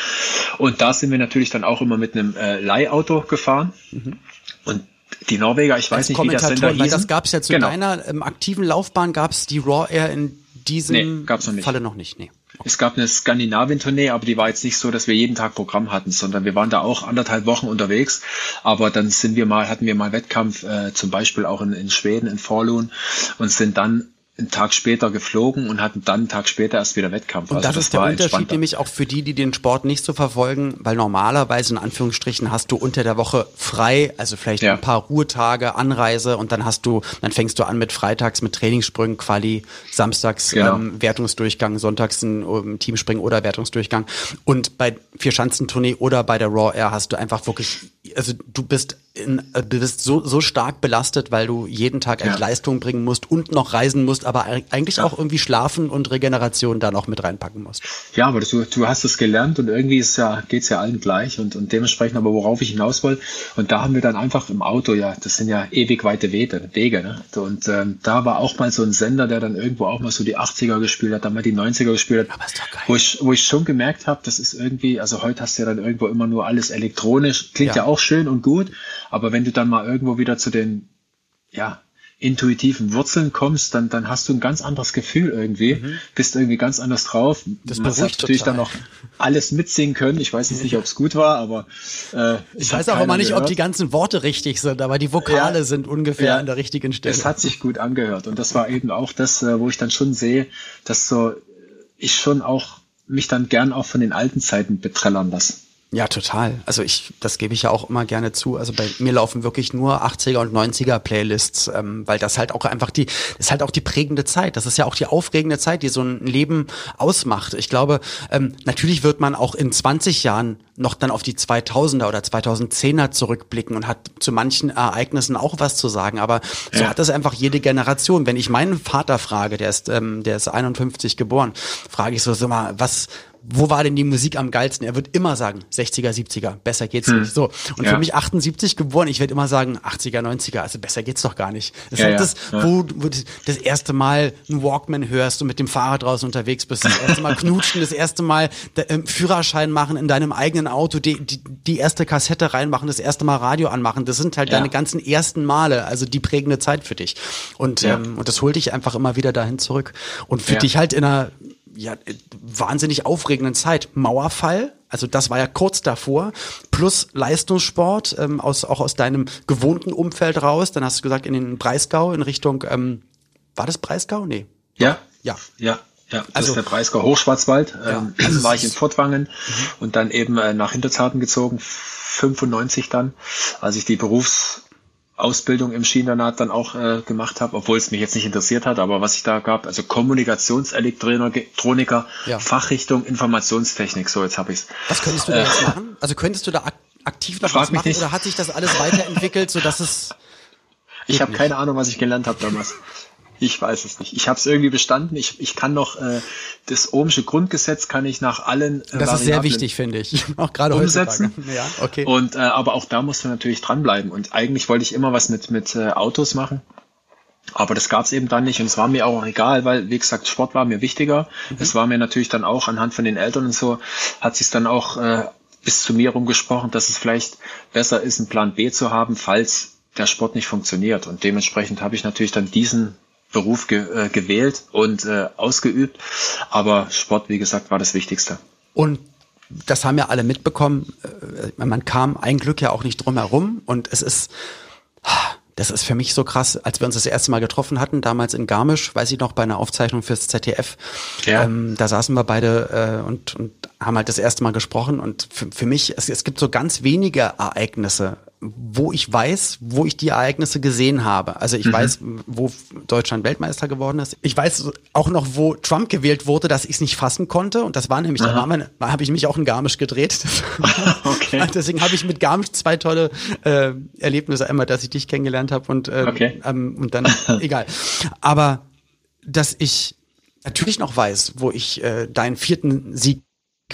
Und da sind wir natürlich dann auch immer mit einem äh, Leihauto gefahren. Mhm. Und die Norweger, ich weiß nicht, wie das Sender hieß. Weil das gab es ja zu genau. deiner ähm, aktiven Laufbahn, gab es die Raw Air in diesem nee, gab's noch nicht. Falle noch nicht. Nee. Okay. Es gab eine Skandinavien-Tournee, aber die war jetzt nicht so, dass wir jeden Tag Programm hatten, sondern wir waren da auch anderthalb Wochen unterwegs. Aber dann sind wir mal, hatten wir mal Wettkampf, äh, zum Beispiel auch in, in Schweden, in Forlun und sind dann einen Tag später geflogen und hatten dann einen Tag später erst wieder Wettkampf. Und also das, das ist der Unterschied nämlich auch für die, die den Sport nicht so verfolgen, weil normalerweise in Anführungsstrichen hast du unter der Woche frei, also vielleicht ja. ein paar Ruhetage, Anreise und dann hast du, dann fängst du an mit Freitags mit Trainingssprüngen, Quali, Samstags genau. ähm, Wertungsdurchgang, Sonntags ein um, Teamspringen oder Wertungsdurchgang und bei Vier-Schanzentournee oder bei der Raw Air hast du einfach wirklich, also du bist in, äh, du bist so, so stark belastet, weil du jeden Tag ja. Leistung bringen musst und noch reisen musst, aber eigentlich ja. auch irgendwie Schlafen und Regeneration da noch mit reinpacken musst. Ja, aber du, du hast es gelernt und irgendwie ist ja, geht's ja allen gleich und, und dementsprechend aber worauf ich hinaus wollte. Und da haben wir dann einfach im Auto, ja, das sind ja ewig weite Wege, Wege ne? Und ähm, da war auch mal so ein Sender, der dann irgendwo auch mal so die 80er gespielt hat, dann mal die 90er gespielt hat. Aber ist doch geil. Wo ich, wo ich schon gemerkt habe, das ist irgendwie, also heute hast du ja dann irgendwo immer nur alles elektronisch, klingt ja, ja auch schön und gut, aber wenn du dann mal irgendwo wieder zu den, ja, intuitiven Wurzeln kommst, dann, dann hast du ein ganz anderes Gefühl irgendwie, mhm. bist irgendwie ganz anders drauf. Das Man hat natürlich total. dann noch alles mitsingen können. Ich weiß jetzt nicht, ob es gut war, aber äh, ich, ich weiß auch immer nicht, gehört. ob die ganzen Worte richtig sind, aber die Vokale ja, sind ungefähr ja, an der richtigen Stelle. Es hat sich gut angehört und das war eben auch das, äh, wo ich dann schon sehe, dass so ich schon auch mich dann gern auch von den alten Zeiten betrellern lasse. Ja, total. Also ich, das gebe ich ja auch immer gerne zu. Also bei mir laufen wirklich nur 80er und 90er Playlists, ähm, weil das halt auch einfach die, ist halt auch die prägende Zeit. Das ist ja auch die aufregende Zeit, die so ein Leben ausmacht. Ich glaube, ähm, natürlich wird man auch in 20 Jahren noch dann auf die 2000er oder 2010er zurückblicken und hat zu manchen Ereignissen auch was zu sagen. Aber so ja. hat das einfach jede Generation. Wenn ich meinen Vater frage, der ist, ähm, der ist 51 geboren, frage ich so, sag mal, was, wo war denn die Musik am geilsten? Er wird immer sagen 60er, 70er, besser geht's hm. nicht. So. Und ja. für mich 78 geboren, ich werde immer sagen 80er, 90er, also besser geht's doch gar nicht. Das ja, ist halt das, ja. wo du das erste Mal einen Walkman hörst und mit dem Fahrrad draußen unterwegs bist, das erste Mal knutschen, das erste Mal äh, Führerschein machen in deinem eigenen Auto, die, die, die erste Kassette reinmachen, das erste Mal Radio anmachen. Das sind halt deine ganzen ersten Male, also die prägende Zeit für dich. Und, ähm, und das holt dich einfach immer wieder dahin zurück. Und für dich halt in einer ja, wahnsinnig aufregenden Zeit. Mauerfall, also das war ja kurz davor, plus Leistungssport, ähm, aus, auch aus deinem gewohnten Umfeld raus. Dann hast du gesagt, in den Breisgau in Richtung, ähm, war das Breisgau? Nee. Ja. Ja. Ja. Ja, das also, ist der Breisgau Hochschwarzwald. Ja, ähm, also war ich in Fortwangen mhm. und dann eben äh, nach Hinterzarten gezogen, 95 dann, als ich die Berufs Ausbildung im Schienenat dann auch äh, gemacht habe, obwohl es mich jetzt nicht interessiert hat, aber was ich da gab, also Kommunikationselektroniker, ja. Fachrichtung Informationstechnik, so jetzt habe ich's. Was könntest du da äh, jetzt machen? Also könntest du da ak aktiv noch was machen nicht. oder hat sich das alles weiterentwickelt, so dass es Ich habe keine Ahnung, was ich gelernt habe damals. Ich weiß es nicht. Ich habe es irgendwie bestanden. Ich, ich kann noch äh, das ohmsche Grundgesetz kann ich nach allen äh, Das ist sehr wichtig, finde ich. Auch gerade umsetzen. Ja, okay. Und äh, aber auch da musst du natürlich dranbleiben. Und eigentlich wollte ich immer was mit mit äh, Autos machen. Aber das gab es eben dann nicht und es war mir auch egal, weil, wie gesagt, Sport war mir wichtiger. Mhm. Es war mir natürlich dann auch anhand von den Eltern und so, hat sich dann auch äh, bis zu mir rumgesprochen, dass es vielleicht besser ist, einen Plan B zu haben, falls der Sport nicht funktioniert. Und dementsprechend habe ich natürlich dann diesen Beruf ge äh, gewählt und äh, ausgeübt. Aber Sport, wie gesagt, war das Wichtigste. Und das haben ja alle mitbekommen. Äh, man kam ein Glück ja auch nicht drum herum. Und es ist, das ist für mich so krass, als wir uns das erste Mal getroffen hatten, damals in Garmisch, weiß ich noch, bei einer Aufzeichnung fürs ZDF. Ja. Ähm, da saßen wir beide äh, und, und haben halt das erste Mal gesprochen. Und für, für mich, es, es gibt so ganz wenige Ereignisse wo ich weiß, wo ich die Ereignisse gesehen habe. Also ich mhm. weiß, wo Deutschland Weltmeister geworden ist. Ich weiß auch noch, wo Trump gewählt wurde, dass ich es nicht fassen konnte. Und das war nämlich, Aha. da habe ich mich auch in Garmisch gedreht. okay. Deswegen habe ich mit Garmisch zwei tolle äh, Erlebnisse. Einmal, dass ich dich kennengelernt habe und, äh, okay. ähm, und dann, egal. Aber dass ich natürlich noch weiß, wo ich äh, deinen vierten Sieg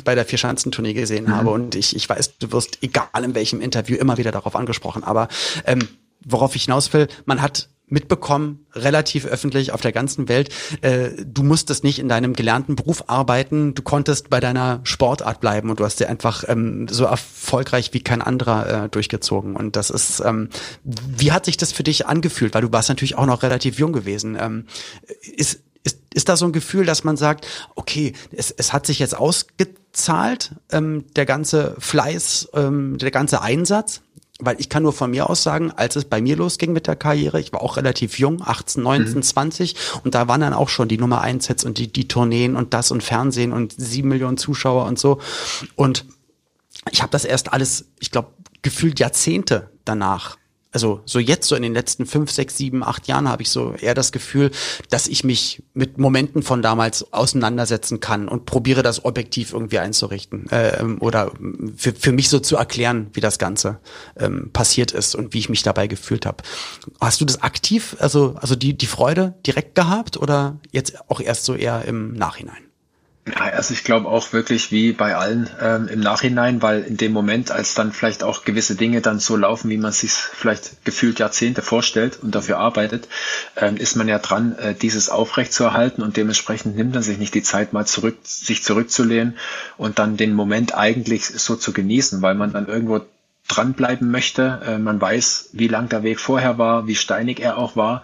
bei der Vierschanzentournee gesehen mhm. habe. Und ich, ich weiß, du wirst, egal in welchem Interview, immer wieder darauf angesprochen. Aber ähm, worauf ich hinaus will, man hat mitbekommen, relativ öffentlich auf der ganzen Welt, äh, du musstest nicht in deinem gelernten Beruf arbeiten, du konntest bei deiner Sportart bleiben und du hast dir einfach ähm, so erfolgreich wie kein anderer äh, durchgezogen. Und das ist, ähm, wie hat sich das für dich angefühlt? Weil du warst natürlich auch noch relativ jung gewesen. Ähm, ist, ist, ist da so ein Gefühl, dass man sagt, okay, es, es hat sich jetzt ausgezahlt, ähm, der ganze Fleiß, ähm, der ganze Einsatz? Weil ich kann nur von mir aus sagen, als es bei mir losging mit der Karriere, ich war auch relativ jung, 18, 19, mhm. 20, und da waren dann auch schon die Nummer 1 Hits und die, die Tourneen und das und Fernsehen und sieben Millionen Zuschauer und so. Und ich habe das erst alles, ich glaube, gefühlt Jahrzehnte danach also so jetzt so in den letzten fünf, sechs, sieben, acht Jahren habe ich so eher das Gefühl, dass ich mich mit Momenten von damals auseinandersetzen kann und probiere das objektiv irgendwie einzurichten äh, oder für, für mich so zu erklären, wie das Ganze ähm, passiert ist und wie ich mich dabei gefühlt habe. Hast du das aktiv, also also die die Freude direkt gehabt oder jetzt auch erst so eher im Nachhinein? Ja, also ich glaube auch wirklich wie bei allen ähm, im Nachhinein, weil in dem Moment, als dann vielleicht auch gewisse Dinge dann so laufen, wie man sich vielleicht gefühlt Jahrzehnte vorstellt und dafür arbeitet, ähm, ist man ja dran, äh, dieses aufrecht zu erhalten und dementsprechend nimmt man sich nicht die Zeit mal zurück, sich zurückzulehnen und dann den Moment eigentlich so zu genießen, weil man dann irgendwo dranbleiben möchte. Äh, man weiß, wie lang der Weg vorher war, wie steinig er auch war.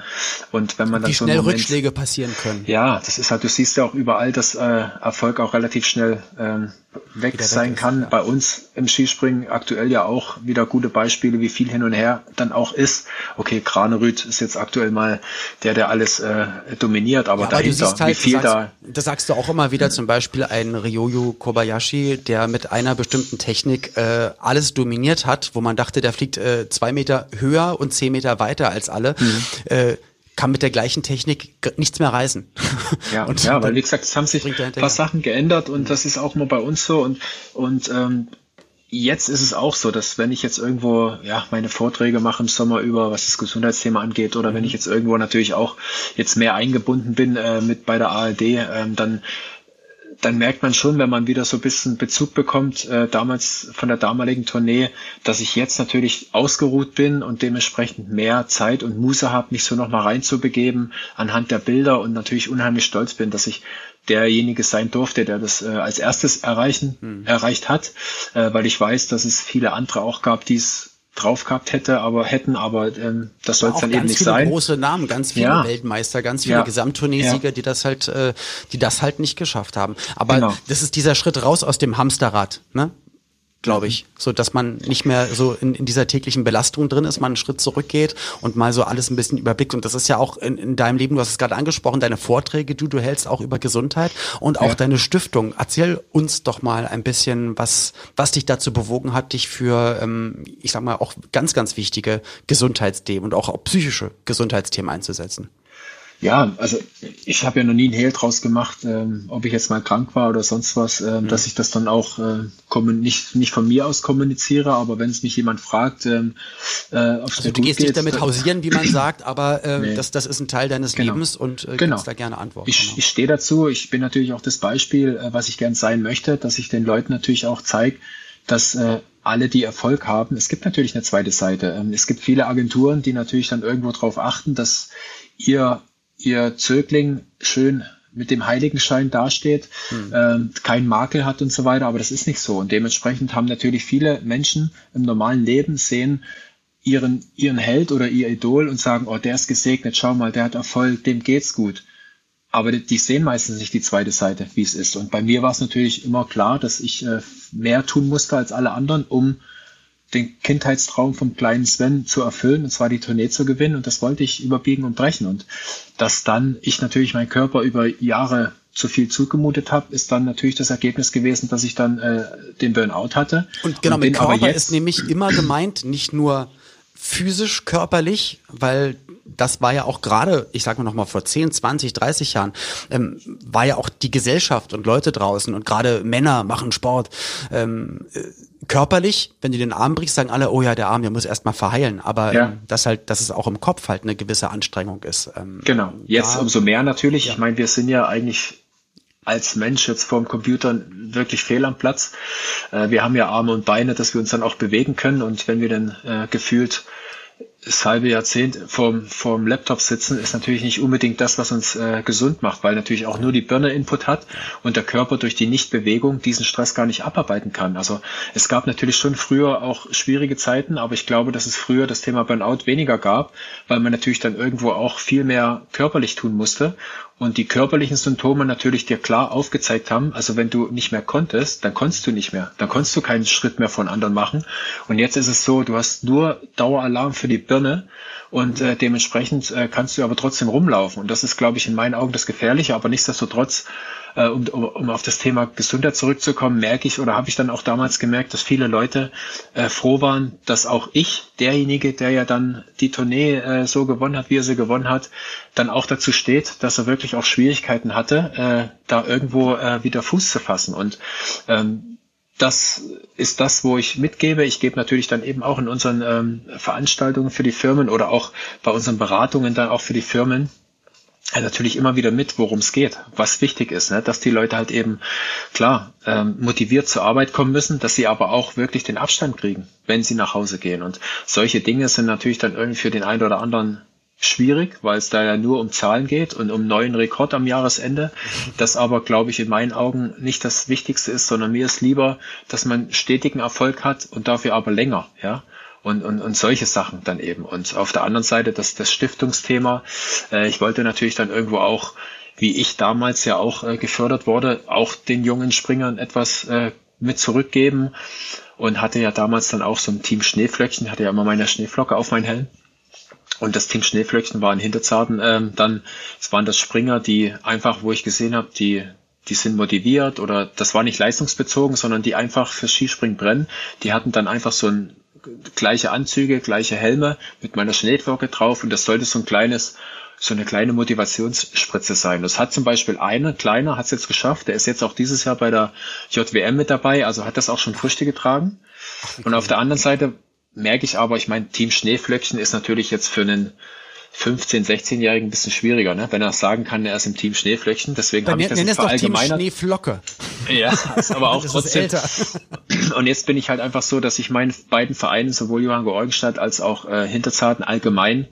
Und wenn man dann wie so schnell Moment, Rückschläge passieren können. Ja, das ist halt, du siehst ja auch überall, dass äh, Erfolg auch relativ schnell ähm, weg sein kann. Ja. Bei uns im Skispringen aktuell ja auch wieder gute Beispiele, wie viel hin und her dann auch ist. Okay, Kranerüth ist jetzt aktuell mal der, der alles äh, dominiert, aber ja, dahinter, aber halt, wie viel sagst, da. Das sagst du auch immer wieder, zum Beispiel ein Ryoyu Kobayashi, der mit einer bestimmten Technik äh, alles dominiert hat, wo man dachte, der fliegt äh, zwei Meter höher und zehn Meter weiter als alle. Mhm. Äh, kann mit der gleichen Technik nichts mehr reißen. Ja, und ja weil wie gesagt, es haben sich ein paar Sachen geändert und das ist auch mal bei uns so und, und ähm, jetzt ist es auch so, dass wenn ich jetzt irgendwo ja meine Vorträge mache im Sommer über was das Gesundheitsthema angeht oder wenn mhm. ich jetzt irgendwo natürlich auch jetzt mehr eingebunden bin äh, mit bei der ARD, äh, dann dann merkt man schon, wenn man wieder so ein bisschen Bezug bekommt, äh, damals von der damaligen Tournee, dass ich jetzt natürlich ausgeruht bin und dementsprechend mehr Zeit und Muße habe, mich so nochmal reinzubegeben anhand der Bilder und natürlich unheimlich stolz bin, dass ich derjenige sein durfte, der das äh, als erstes erreichen, mhm. erreicht hat, äh, weil ich weiß, dass es viele andere auch gab, die es drauf gehabt hätte, aber hätten, aber ähm, das soll es dann eben nicht viele sein. große Namen, ganz viele ja. Weltmeister, ganz viele ja. Gesamtturniersieger, ja. die das halt, äh, die das halt nicht geschafft haben. Aber genau. das ist dieser Schritt raus aus dem Hamsterrad, ne? Glaube ich. So, dass man nicht mehr so in, in dieser täglichen Belastung drin ist, man einen Schritt zurückgeht und mal so alles ein bisschen überblickt. Und das ist ja auch in, in deinem Leben, du hast es gerade angesprochen, deine Vorträge, die du hältst auch über Gesundheit und auch ja. deine Stiftung. Erzähl uns doch mal ein bisschen, was, was dich dazu bewogen hat, dich für, ähm, ich sag mal, auch ganz, ganz wichtige Gesundheitsthemen und auch, auch psychische Gesundheitsthemen einzusetzen. Ja, also ich habe ja noch nie einen Hehl draus gemacht, ähm, ob ich jetzt mal krank war oder sonst was, ähm, mhm. dass ich das dann auch äh, nicht, nicht von mir aus kommuniziere, aber wenn es mich jemand fragt, ähm, äh, ob es also du gehst geht, nicht damit hausieren, wie man sagt, aber äh, nee. das, das ist ein Teil deines genau. Lebens und äh, genau. da gerne Antworten. Ich, genau. ich stehe dazu, ich bin natürlich auch das Beispiel, äh, was ich gern sein möchte, dass ich den Leuten natürlich auch zeige, dass äh, alle, die Erfolg haben, es gibt natürlich eine zweite Seite. Ähm, es gibt viele Agenturen, die natürlich dann irgendwo darauf achten, dass ihr, ihr Zögling schön mit dem Heiligenschein dasteht, hm. ähm, keinen Makel hat und so weiter, aber das ist nicht so. Und dementsprechend haben natürlich viele Menschen im normalen Leben sehen ihren, ihren Held oder ihr Idol und sagen, oh, der ist gesegnet, schau mal, der hat Erfolg, dem geht's gut. Aber die sehen meistens nicht die zweite Seite, wie es ist. Und bei mir war es natürlich immer klar, dass ich äh, mehr tun musste als alle anderen, um den Kindheitstraum vom kleinen Sven zu erfüllen, und zwar die Tournee zu gewinnen. Und das wollte ich überbiegen und brechen. Und dass dann ich natürlich meinen Körper über Jahre zu viel zugemutet habe, ist dann natürlich das Ergebnis gewesen, dass ich dann äh, den Burnout hatte. Und genau, und mit Körper ist nämlich immer gemeint, nicht nur physisch, körperlich, weil das war ja auch gerade, ich sage mal noch mal vor 10, 20, 30 Jahren, ähm, war ja auch die Gesellschaft und Leute draußen und gerade Männer machen Sport. Ähm, äh, körperlich, wenn du den Arm brichst, sagen alle, oh ja, der Arm, der muss erstmal verheilen. Aber ja. ähm, dass halt, dass es auch im Kopf halt eine gewisse Anstrengung ist. Ähm, genau. Jetzt da, umso mehr natürlich. Ja. Ich meine, wir sind ja eigentlich als Mensch jetzt vorm Computer wirklich fehl am Platz. Äh, wir haben ja Arme und Beine, dass wir uns dann auch bewegen können und wenn wir dann äh, gefühlt das halbe Jahrzehnt vorm, vorm Laptop sitzen, ist natürlich nicht unbedingt das, was uns äh, gesund macht, weil natürlich auch nur die Birne Input hat und der Körper durch die Nichtbewegung diesen Stress gar nicht abarbeiten kann. Also es gab natürlich schon früher auch schwierige Zeiten, aber ich glaube, dass es früher das Thema Burnout weniger gab, weil man natürlich dann irgendwo auch viel mehr körperlich tun musste und die körperlichen Symptome natürlich dir klar aufgezeigt haben, also wenn du nicht mehr konntest, dann konntest du nicht mehr. Dann konntest du keinen Schritt mehr von anderen machen. Und jetzt ist es so, du hast nur Daueralarm für die Birne und äh, dementsprechend äh, kannst du aber trotzdem rumlaufen. Und das ist, glaube ich, in meinen Augen das Gefährliche, aber nichtsdestotrotz äh, um, um auf das Thema Gesundheit zurückzukommen, merke ich oder habe ich dann auch damals gemerkt, dass viele Leute äh, froh waren, dass auch ich, derjenige, der ja dann die Tournee äh, so gewonnen hat, wie er sie gewonnen hat, dann auch dazu steht, dass er wirklich auch Schwierigkeiten hatte, äh, da irgendwo äh, wieder Fuß zu fassen. Und ähm, das ist das, wo ich mitgebe. Ich gebe natürlich dann eben auch in unseren ähm, Veranstaltungen für die Firmen oder auch bei unseren Beratungen dann auch für die Firmen ja, natürlich immer wieder mit, worum es geht, was wichtig ist, ne? dass die Leute halt eben klar ähm, motiviert zur Arbeit kommen müssen, dass sie aber auch wirklich den Abstand kriegen, wenn sie nach Hause gehen. Und solche Dinge sind natürlich dann irgendwie für den einen oder anderen schwierig, weil es da ja nur um Zahlen geht und um neuen Rekord am Jahresende. Das aber, glaube ich, in meinen Augen nicht das Wichtigste ist, sondern mir ist lieber, dass man stetigen Erfolg hat und dafür aber länger, ja und, und, und solche Sachen dann eben. Und auf der anderen Seite das, das Stiftungsthema. Äh, ich wollte natürlich dann irgendwo auch, wie ich damals ja auch äh, gefördert wurde, auch den jungen Springern etwas äh, mit zurückgeben und hatte ja damals dann auch so ein Team Schneeflöckchen, hatte ja immer meine Schneeflocke auf meinen Helm. Und das Team Schneeflöckchen war in Hinterzarten ähm, dann, es waren das Springer, die einfach, wo ich gesehen habe, die, die sind motiviert oder das war nicht leistungsbezogen, sondern die einfach fürs Skispringen brennen. Die hatten dann einfach so ein gleiche Anzüge, gleiche Helme mit meiner Schneeflocke drauf und das sollte so ein kleines, so eine kleine Motivationsspritze sein. Das hat zum Beispiel einer, kleiner, hat es jetzt geschafft, der ist jetzt auch dieses Jahr bei der JWM mit dabei, also hat das auch schon Früchte getragen. Und auf der anderen Seite merke ich aber, ich meine, Team Schneeflöckchen ist natürlich jetzt für einen 15-, 16-Jährigen ein bisschen schwieriger, ne? wenn er sagen kann, er ist im Team Schneeflöckchen. Deswegen habe ich das jetzt verallgemeinert. Team Schneeflocke. Ja, ist aber auch trotzdem. Und jetzt bin ich halt einfach so, dass ich meinen beiden Vereinen, sowohl Johann Georgenstadt als auch äh, Hinterzarten allgemein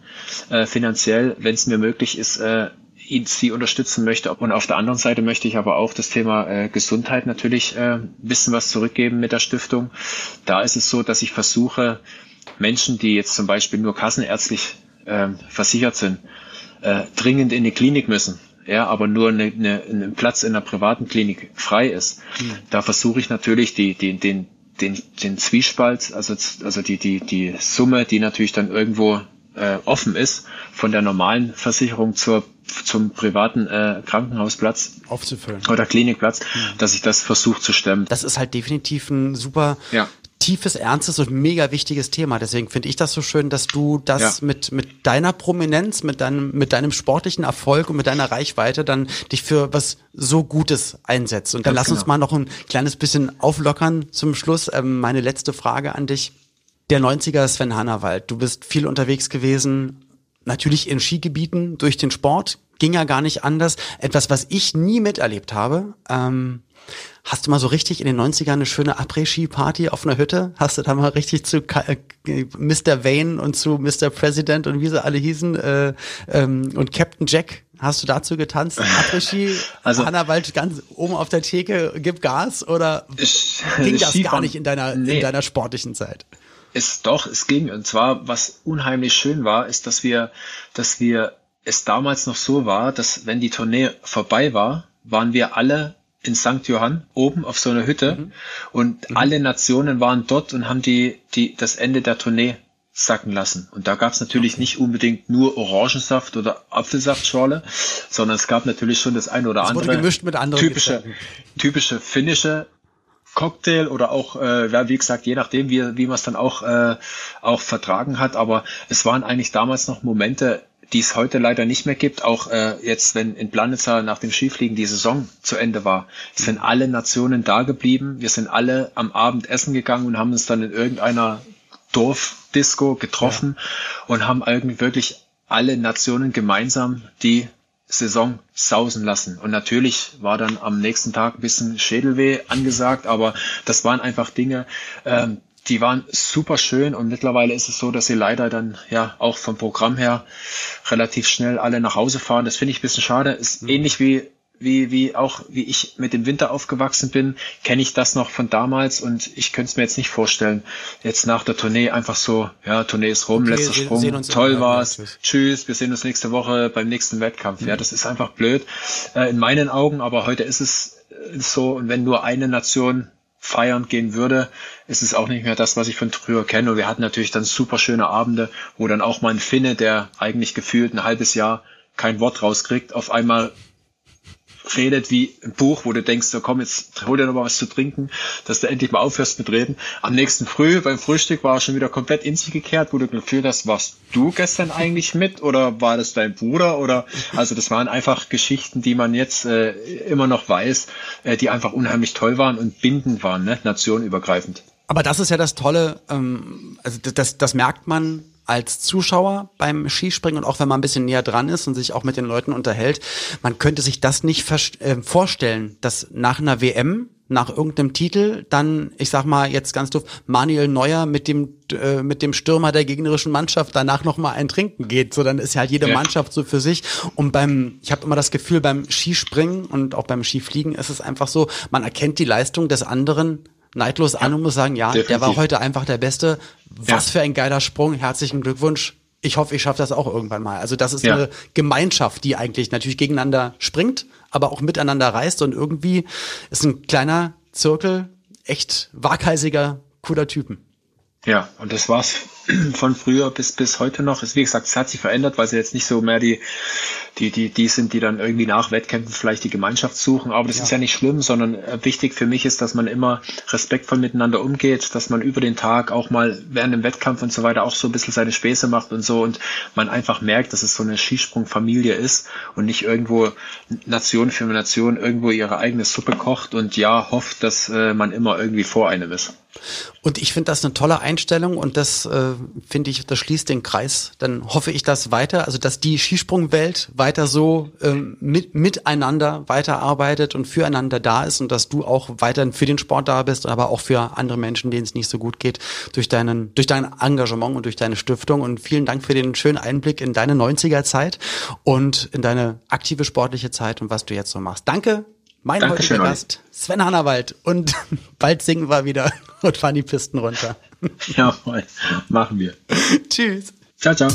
äh, finanziell, wenn es mir möglich ist, äh, ihn, sie unterstützen möchte. Und auf der anderen Seite möchte ich aber auch das Thema äh, Gesundheit natürlich äh, ein bisschen was zurückgeben mit der Stiftung. Da ist es so, dass ich versuche, Menschen, die jetzt zum Beispiel nur kassenärztlich äh, versichert sind, äh, dringend in die Klinik müssen, ja, aber nur eine, eine, ein Platz in einer privaten Klinik frei ist, mhm. da versuche ich natürlich die, die, den, den, den Zwiespalt, also, also die, die, die Summe, die natürlich dann irgendwo äh, offen ist, von der normalen Versicherung zur zum privaten äh, Krankenhausplatz aufzufüllen oder Klinikplatz, mhm. dass ich das versuche zu stemmen. Das ist halt definitiv ein super ja tiefes, ernstes und mega wichtiges Thema. Deswegen finde ich das so schön, dass du das ja. mit, mit deiner Prominenz, mit deinem, mit deinem sportlichen Erfolg und mit deiner Reichweite dann dich für was so Gutes einsetzt. Und dann Ganz lass genau. uns mal noch ein kleines bisschen auflockern zum Schluss. Ähm, meine letzte Frage an dich. Der 90er Sven Hannawald. Du bist viel unterwegs gewesen, natürlich in Skigebieten durch den Sport, ging ja gar nicht anders. Etwas, was ich nie miterlebt habe. Ähm, Hast du mal so richtig in den 90ern eine schöne Après-Ski-Party auf einer Hütte? Hast du da mal richtig zu äh, Mr. Vane und zu Mr. President und wie sie alle hießen äh, ähm, und Captain Jack? Hast du dazu getanzt? Après-Ski, also, Wald ganz oben auf der Theke, gib Gas oder ich, ging das Skifahren, gar nicht in deiner, nee. in deiner sportlichen Zeit? Es doch, es ging. Und zwar, was unheimlich schön war, ist, dass wir, dass wir es damals noch so war, dass wenn die Tournee vorbei war, waren wir alle in St. Johann oben auf so einer Hütte mhm. und mhm. alle Nationen waren dort und haben die, die, das Ende der Tournee sacken lassen. Und da gab es natürlich nicht unbedingt nur Orangensaft oder Apfelsaftschorle, sondern es gab natürlich schon das eine oder das andere gemischt mit anderen typische, typische finnische Cocktail oder auch, äh, ja, wie gesagt, je nachdem, wie, wie man es dann auch, äh, auch vertragen hat. Aber es waren eigentlich damals noch Momente, die es heute leider nicht mehr gibt. Auch äh, jetzt, wenn in Planitza nach dem Skifliegen die Saison zu Ende war, sind alle Nationen da geblieben. Wir sind alle am Abend essen gegangen und haben uns dann in irgendeiner Dorfdisco getroffen ja. und haben irgendwie wirklich alle Nationen gemeinsam die Saison sausen lassen. Und natürlich war dann am nächsten Tag ein bisschen Schädelweh angesagt, aber das waren einfach Dinge, ähm, die waren super schön und mittlerweile ist es so, dass sie leider dann ja auch vom Programm her relativ schnell alle nach Hause fahren. Das finde ich ein bisschen schade. Ist mhm. ähnlich wie wie, wie auch wie ich mit dem Winter aufgewachsen bin, kenne ich das noch von damals und ich könnte es mir jetzt nicht vorstellen, jetzt nach der Tournee einfach so, ja, Tournee ist rum, okay, letzter Sprung, toll war's, ja, tschüss, wir sehen uns nächste Woche beim nächsten Wettkampf. Mhm. Ja, das ist einfach blöd äh, in meinen Augen, aber heute ist es so und wenn nur eine Nation feiern gehen würde, ist es auch nicht mehr das, was ich von früher kenne. Und wir hatten natürlich dann super schöne Abende, wo dann auch mal ein Finne, der eigentlich gefühlt ein halbes Jahr kein Wort rauskriegt, auf einmal redet wie ein Buch, wo du denkst, so komm, jetzt hol dir noch mal was zu trinken, dass du endlich mal aufhörst mit reden. Am nächsten Früh beim Frühstück war er schon wieder komplett in sich gekehrt, wo du gefühlt hast, warst du gestern eigentlich mit oder war das dein Bruder oder also das waren einfach Geschichten, die man jetzt äh, immer noch weiß, äh, die einfach unheimlich toll waren und bindend waren, ne? nationenübergreifend. Aber das ist ja das Tolle, ähm, also das, das merkt man als Zuschauer beim Skispringen und auch wenn man ein bisschen näher dran ist und sich auch mit den Leuten unterhält, man könnte sich das nicht äh, vorstellen, dass nach einer WM nach irgendeinem Titel dann, ich sag mal jetzt ganz doof, Manuel Neuer mit dem äh, mit dem Stürmer der gegnerischen Mannschaft danach noch mal ein Trinken geht. So dann ist ja halt jede ja. Mannschaft so für sich. Und beim, ich habe immer das Gefühl, beim Skispringen und auch beim Skifliegen ist es einfach so, man erkennt die Leistung des anderen neidlos an und muss sagen, ja, Definitiv. der war heute einfach der Beste. Was ja. für ein geiler Sprung. Herzlichen Glückwunsch. Ich hoffe, ich schaffe das auch irgendwann mal. Also das ist ja. eine Gemeinschaft, die eigentlich natürlich gegeneinander springt, aber auch miteinander reist und irgendwie ist ein kleiner Zirkel echt waghalsiger, cooler Typen. Ja, und das war's von früher bis bis heute noch. Ist wie gesagt, es hat sich verändert, weil sie jetzt nicht so mehr die die die die sind, die dann irgendwie nach Wettkämpfen vielleicht die Gemeinschaft suchen. Aber das ja. ist ja nicht schlimm, sondern äh, wichtig für mich ist, dass man immer respektvoll miteinander umgeht, dass man über den Tag auch mal während dem Wettkampf und so weiter auch so ein bisschen seine Späße macht und so und man einfach merkt, dass es so eine Skisprungfamilie ist und nicht irgendwo Nation für Nation irgendwo ihre eigene Suppe kocht und ja hofft, dass äh, man immer irgendwie vor einem ist. Und ich finde das eine tolle Einstellung und das äh, finde ich, das schließt den Kreis. Dann hoffe ich das weiter, also dass die Skisprungwelt weiter so ähm, mit, miteinander weiterarbeitet und füreinander da ist und dass du auch weiterhin für den Sport da bist, aber auch für andere Menschen, denen es nicht so gut geht, durch deinen, durch dein Engagement und durch deine Stiftung. Und vielen Dank für den schönen Einblick in deine 90er Zeit und in deine aktive sportliche Zeit und was du jetzt so machst. Danke mein Dankeschön, heutiger Gast, Sven Hannawald. Und bald singen wir wieder und fahren die Pisten runter. Ja, machen wir. Tschüss. Ciao, ciao.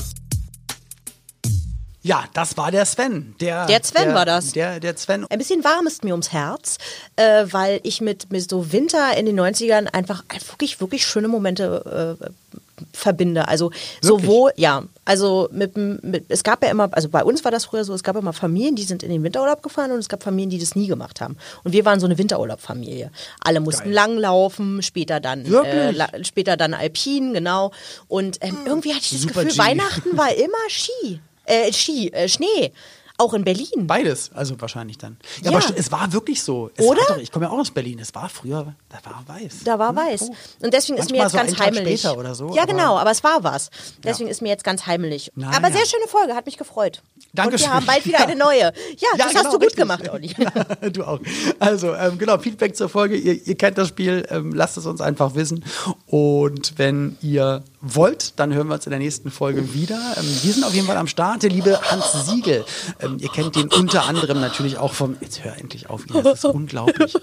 Ja, das war der Sven. Der, der Sven der, war das. Der, der Sven. Ein bisschen warm ist mir ums Herz, äh, weil ich mit, mit so Winter in den 90ern einfach wirklich, wirklich schöne Momente äh, verbinde. Also Wirklich? sowohl, ja, also mit, mit, es gab ja immer, also bei uns war das früher so, es gab immer Familien, die sind in den Winterurlaub gefahren und es gab Familien, die das nie gemacht haben. Und wir waren so eine Winterurlaubfamilie. Alle mussten Geil. langlaufen, später dann, äh, später dann Alpin, genau. Und ähm, irgendwie hatte ich das Super Gefühl, G. Weihnachten war immer Ski, äh, Ski, äh, Schnee. Auch in Berlin. Beides, also wahrscheinlich dann. Ja, Ja. aber es war wirklich so. Es Oder? Doch, ich komme ja auch aus Berlin. Es war früher, da war weiß. Da war Hm? weiß. Oh. Und deswegen ist mir Manchmal jetzt so ganz heimelig. später oder so, ja, aber- genau, aber es war was. Deswegen ist mir jetzt ganz heimelig. Na aber ja. sehr schöne Folge, hat mich gefreut. Und Dankeschön. wir haben bald wieder Ja. eine neue. Ja, das genau, hast du gut richtig. gemacht, Olli. Ja, du auch. Also, ähm, genau, Feedback zur Folge. Ihr, ihr kennt das Spiel, ähm, lasst es uns einfach wissen. Und wenn ihr wollt, dann hören wir uns in der nächsten Folge wieder. Ähm, wir sind auf jeden Fall am Start. Der liebe Hans Siegel. Ähm, ihr kennt den unter anderem natürlich auch vom. Jetzt hör endlich auf, Ina, das ist unglaublich.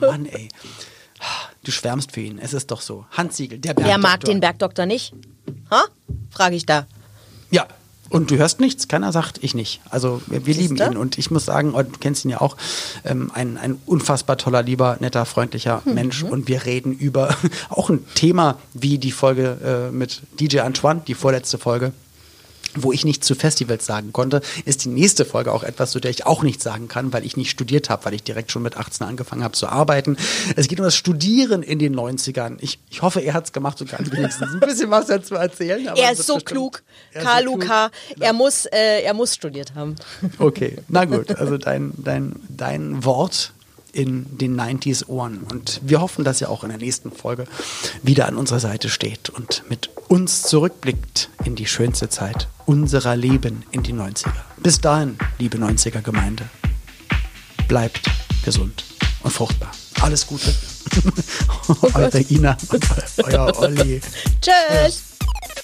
Mann, ey. Du schwärmst für ihn. Es ist doch so. Hans Siegel, der Wer mag Bergdoktor. den Bergdoktor nicht? Ha? Frage ich da. Ja. Und du hörst nichts, keiner sagt, ich nicht. Also wir, wir lieben ihn und ich muss sagen, und du kennst ihn ja auch, ähm, ein, ein unfassbar toller, lieber, netter, freundlicher Mhm. Mensch und wir reden über auch ein Thema wie die Folge äh, mit DJ Antoine, die vorletzte Folge. Wo ich nichts zu Festivals sagen konnte, ist die nächste Folge auch etwas, zu der ich auch nichts sagen kann, weil ich nicht studiert habe, weil ich direkt schon mit 18 angefangen habe zu arbeiten. Es geht um das Studieren in den 90ern. Ich, ich hoffe, er hat es gemacht und kann wenigstens ein bisschen was dazu erzählen. Er ist so bestimmt- klug. So Karl klug. Luca, er muss, äh, er muss studiert haben. Okay, na gut. Also dein, dein, dein Wort in den 90s Ohren. Und wir hoffen, dass ihr auch in der nächsten Folge wieder an unserer Seite steht und mit uns zurückblickt in die schönste Zeit unserer Leben in die 90er. Bis dahin, liebe 90er Gemeinde, bleibt gesund und fruchtbar. Alles Gute. Eure Ina und euer Olli. Tschüss.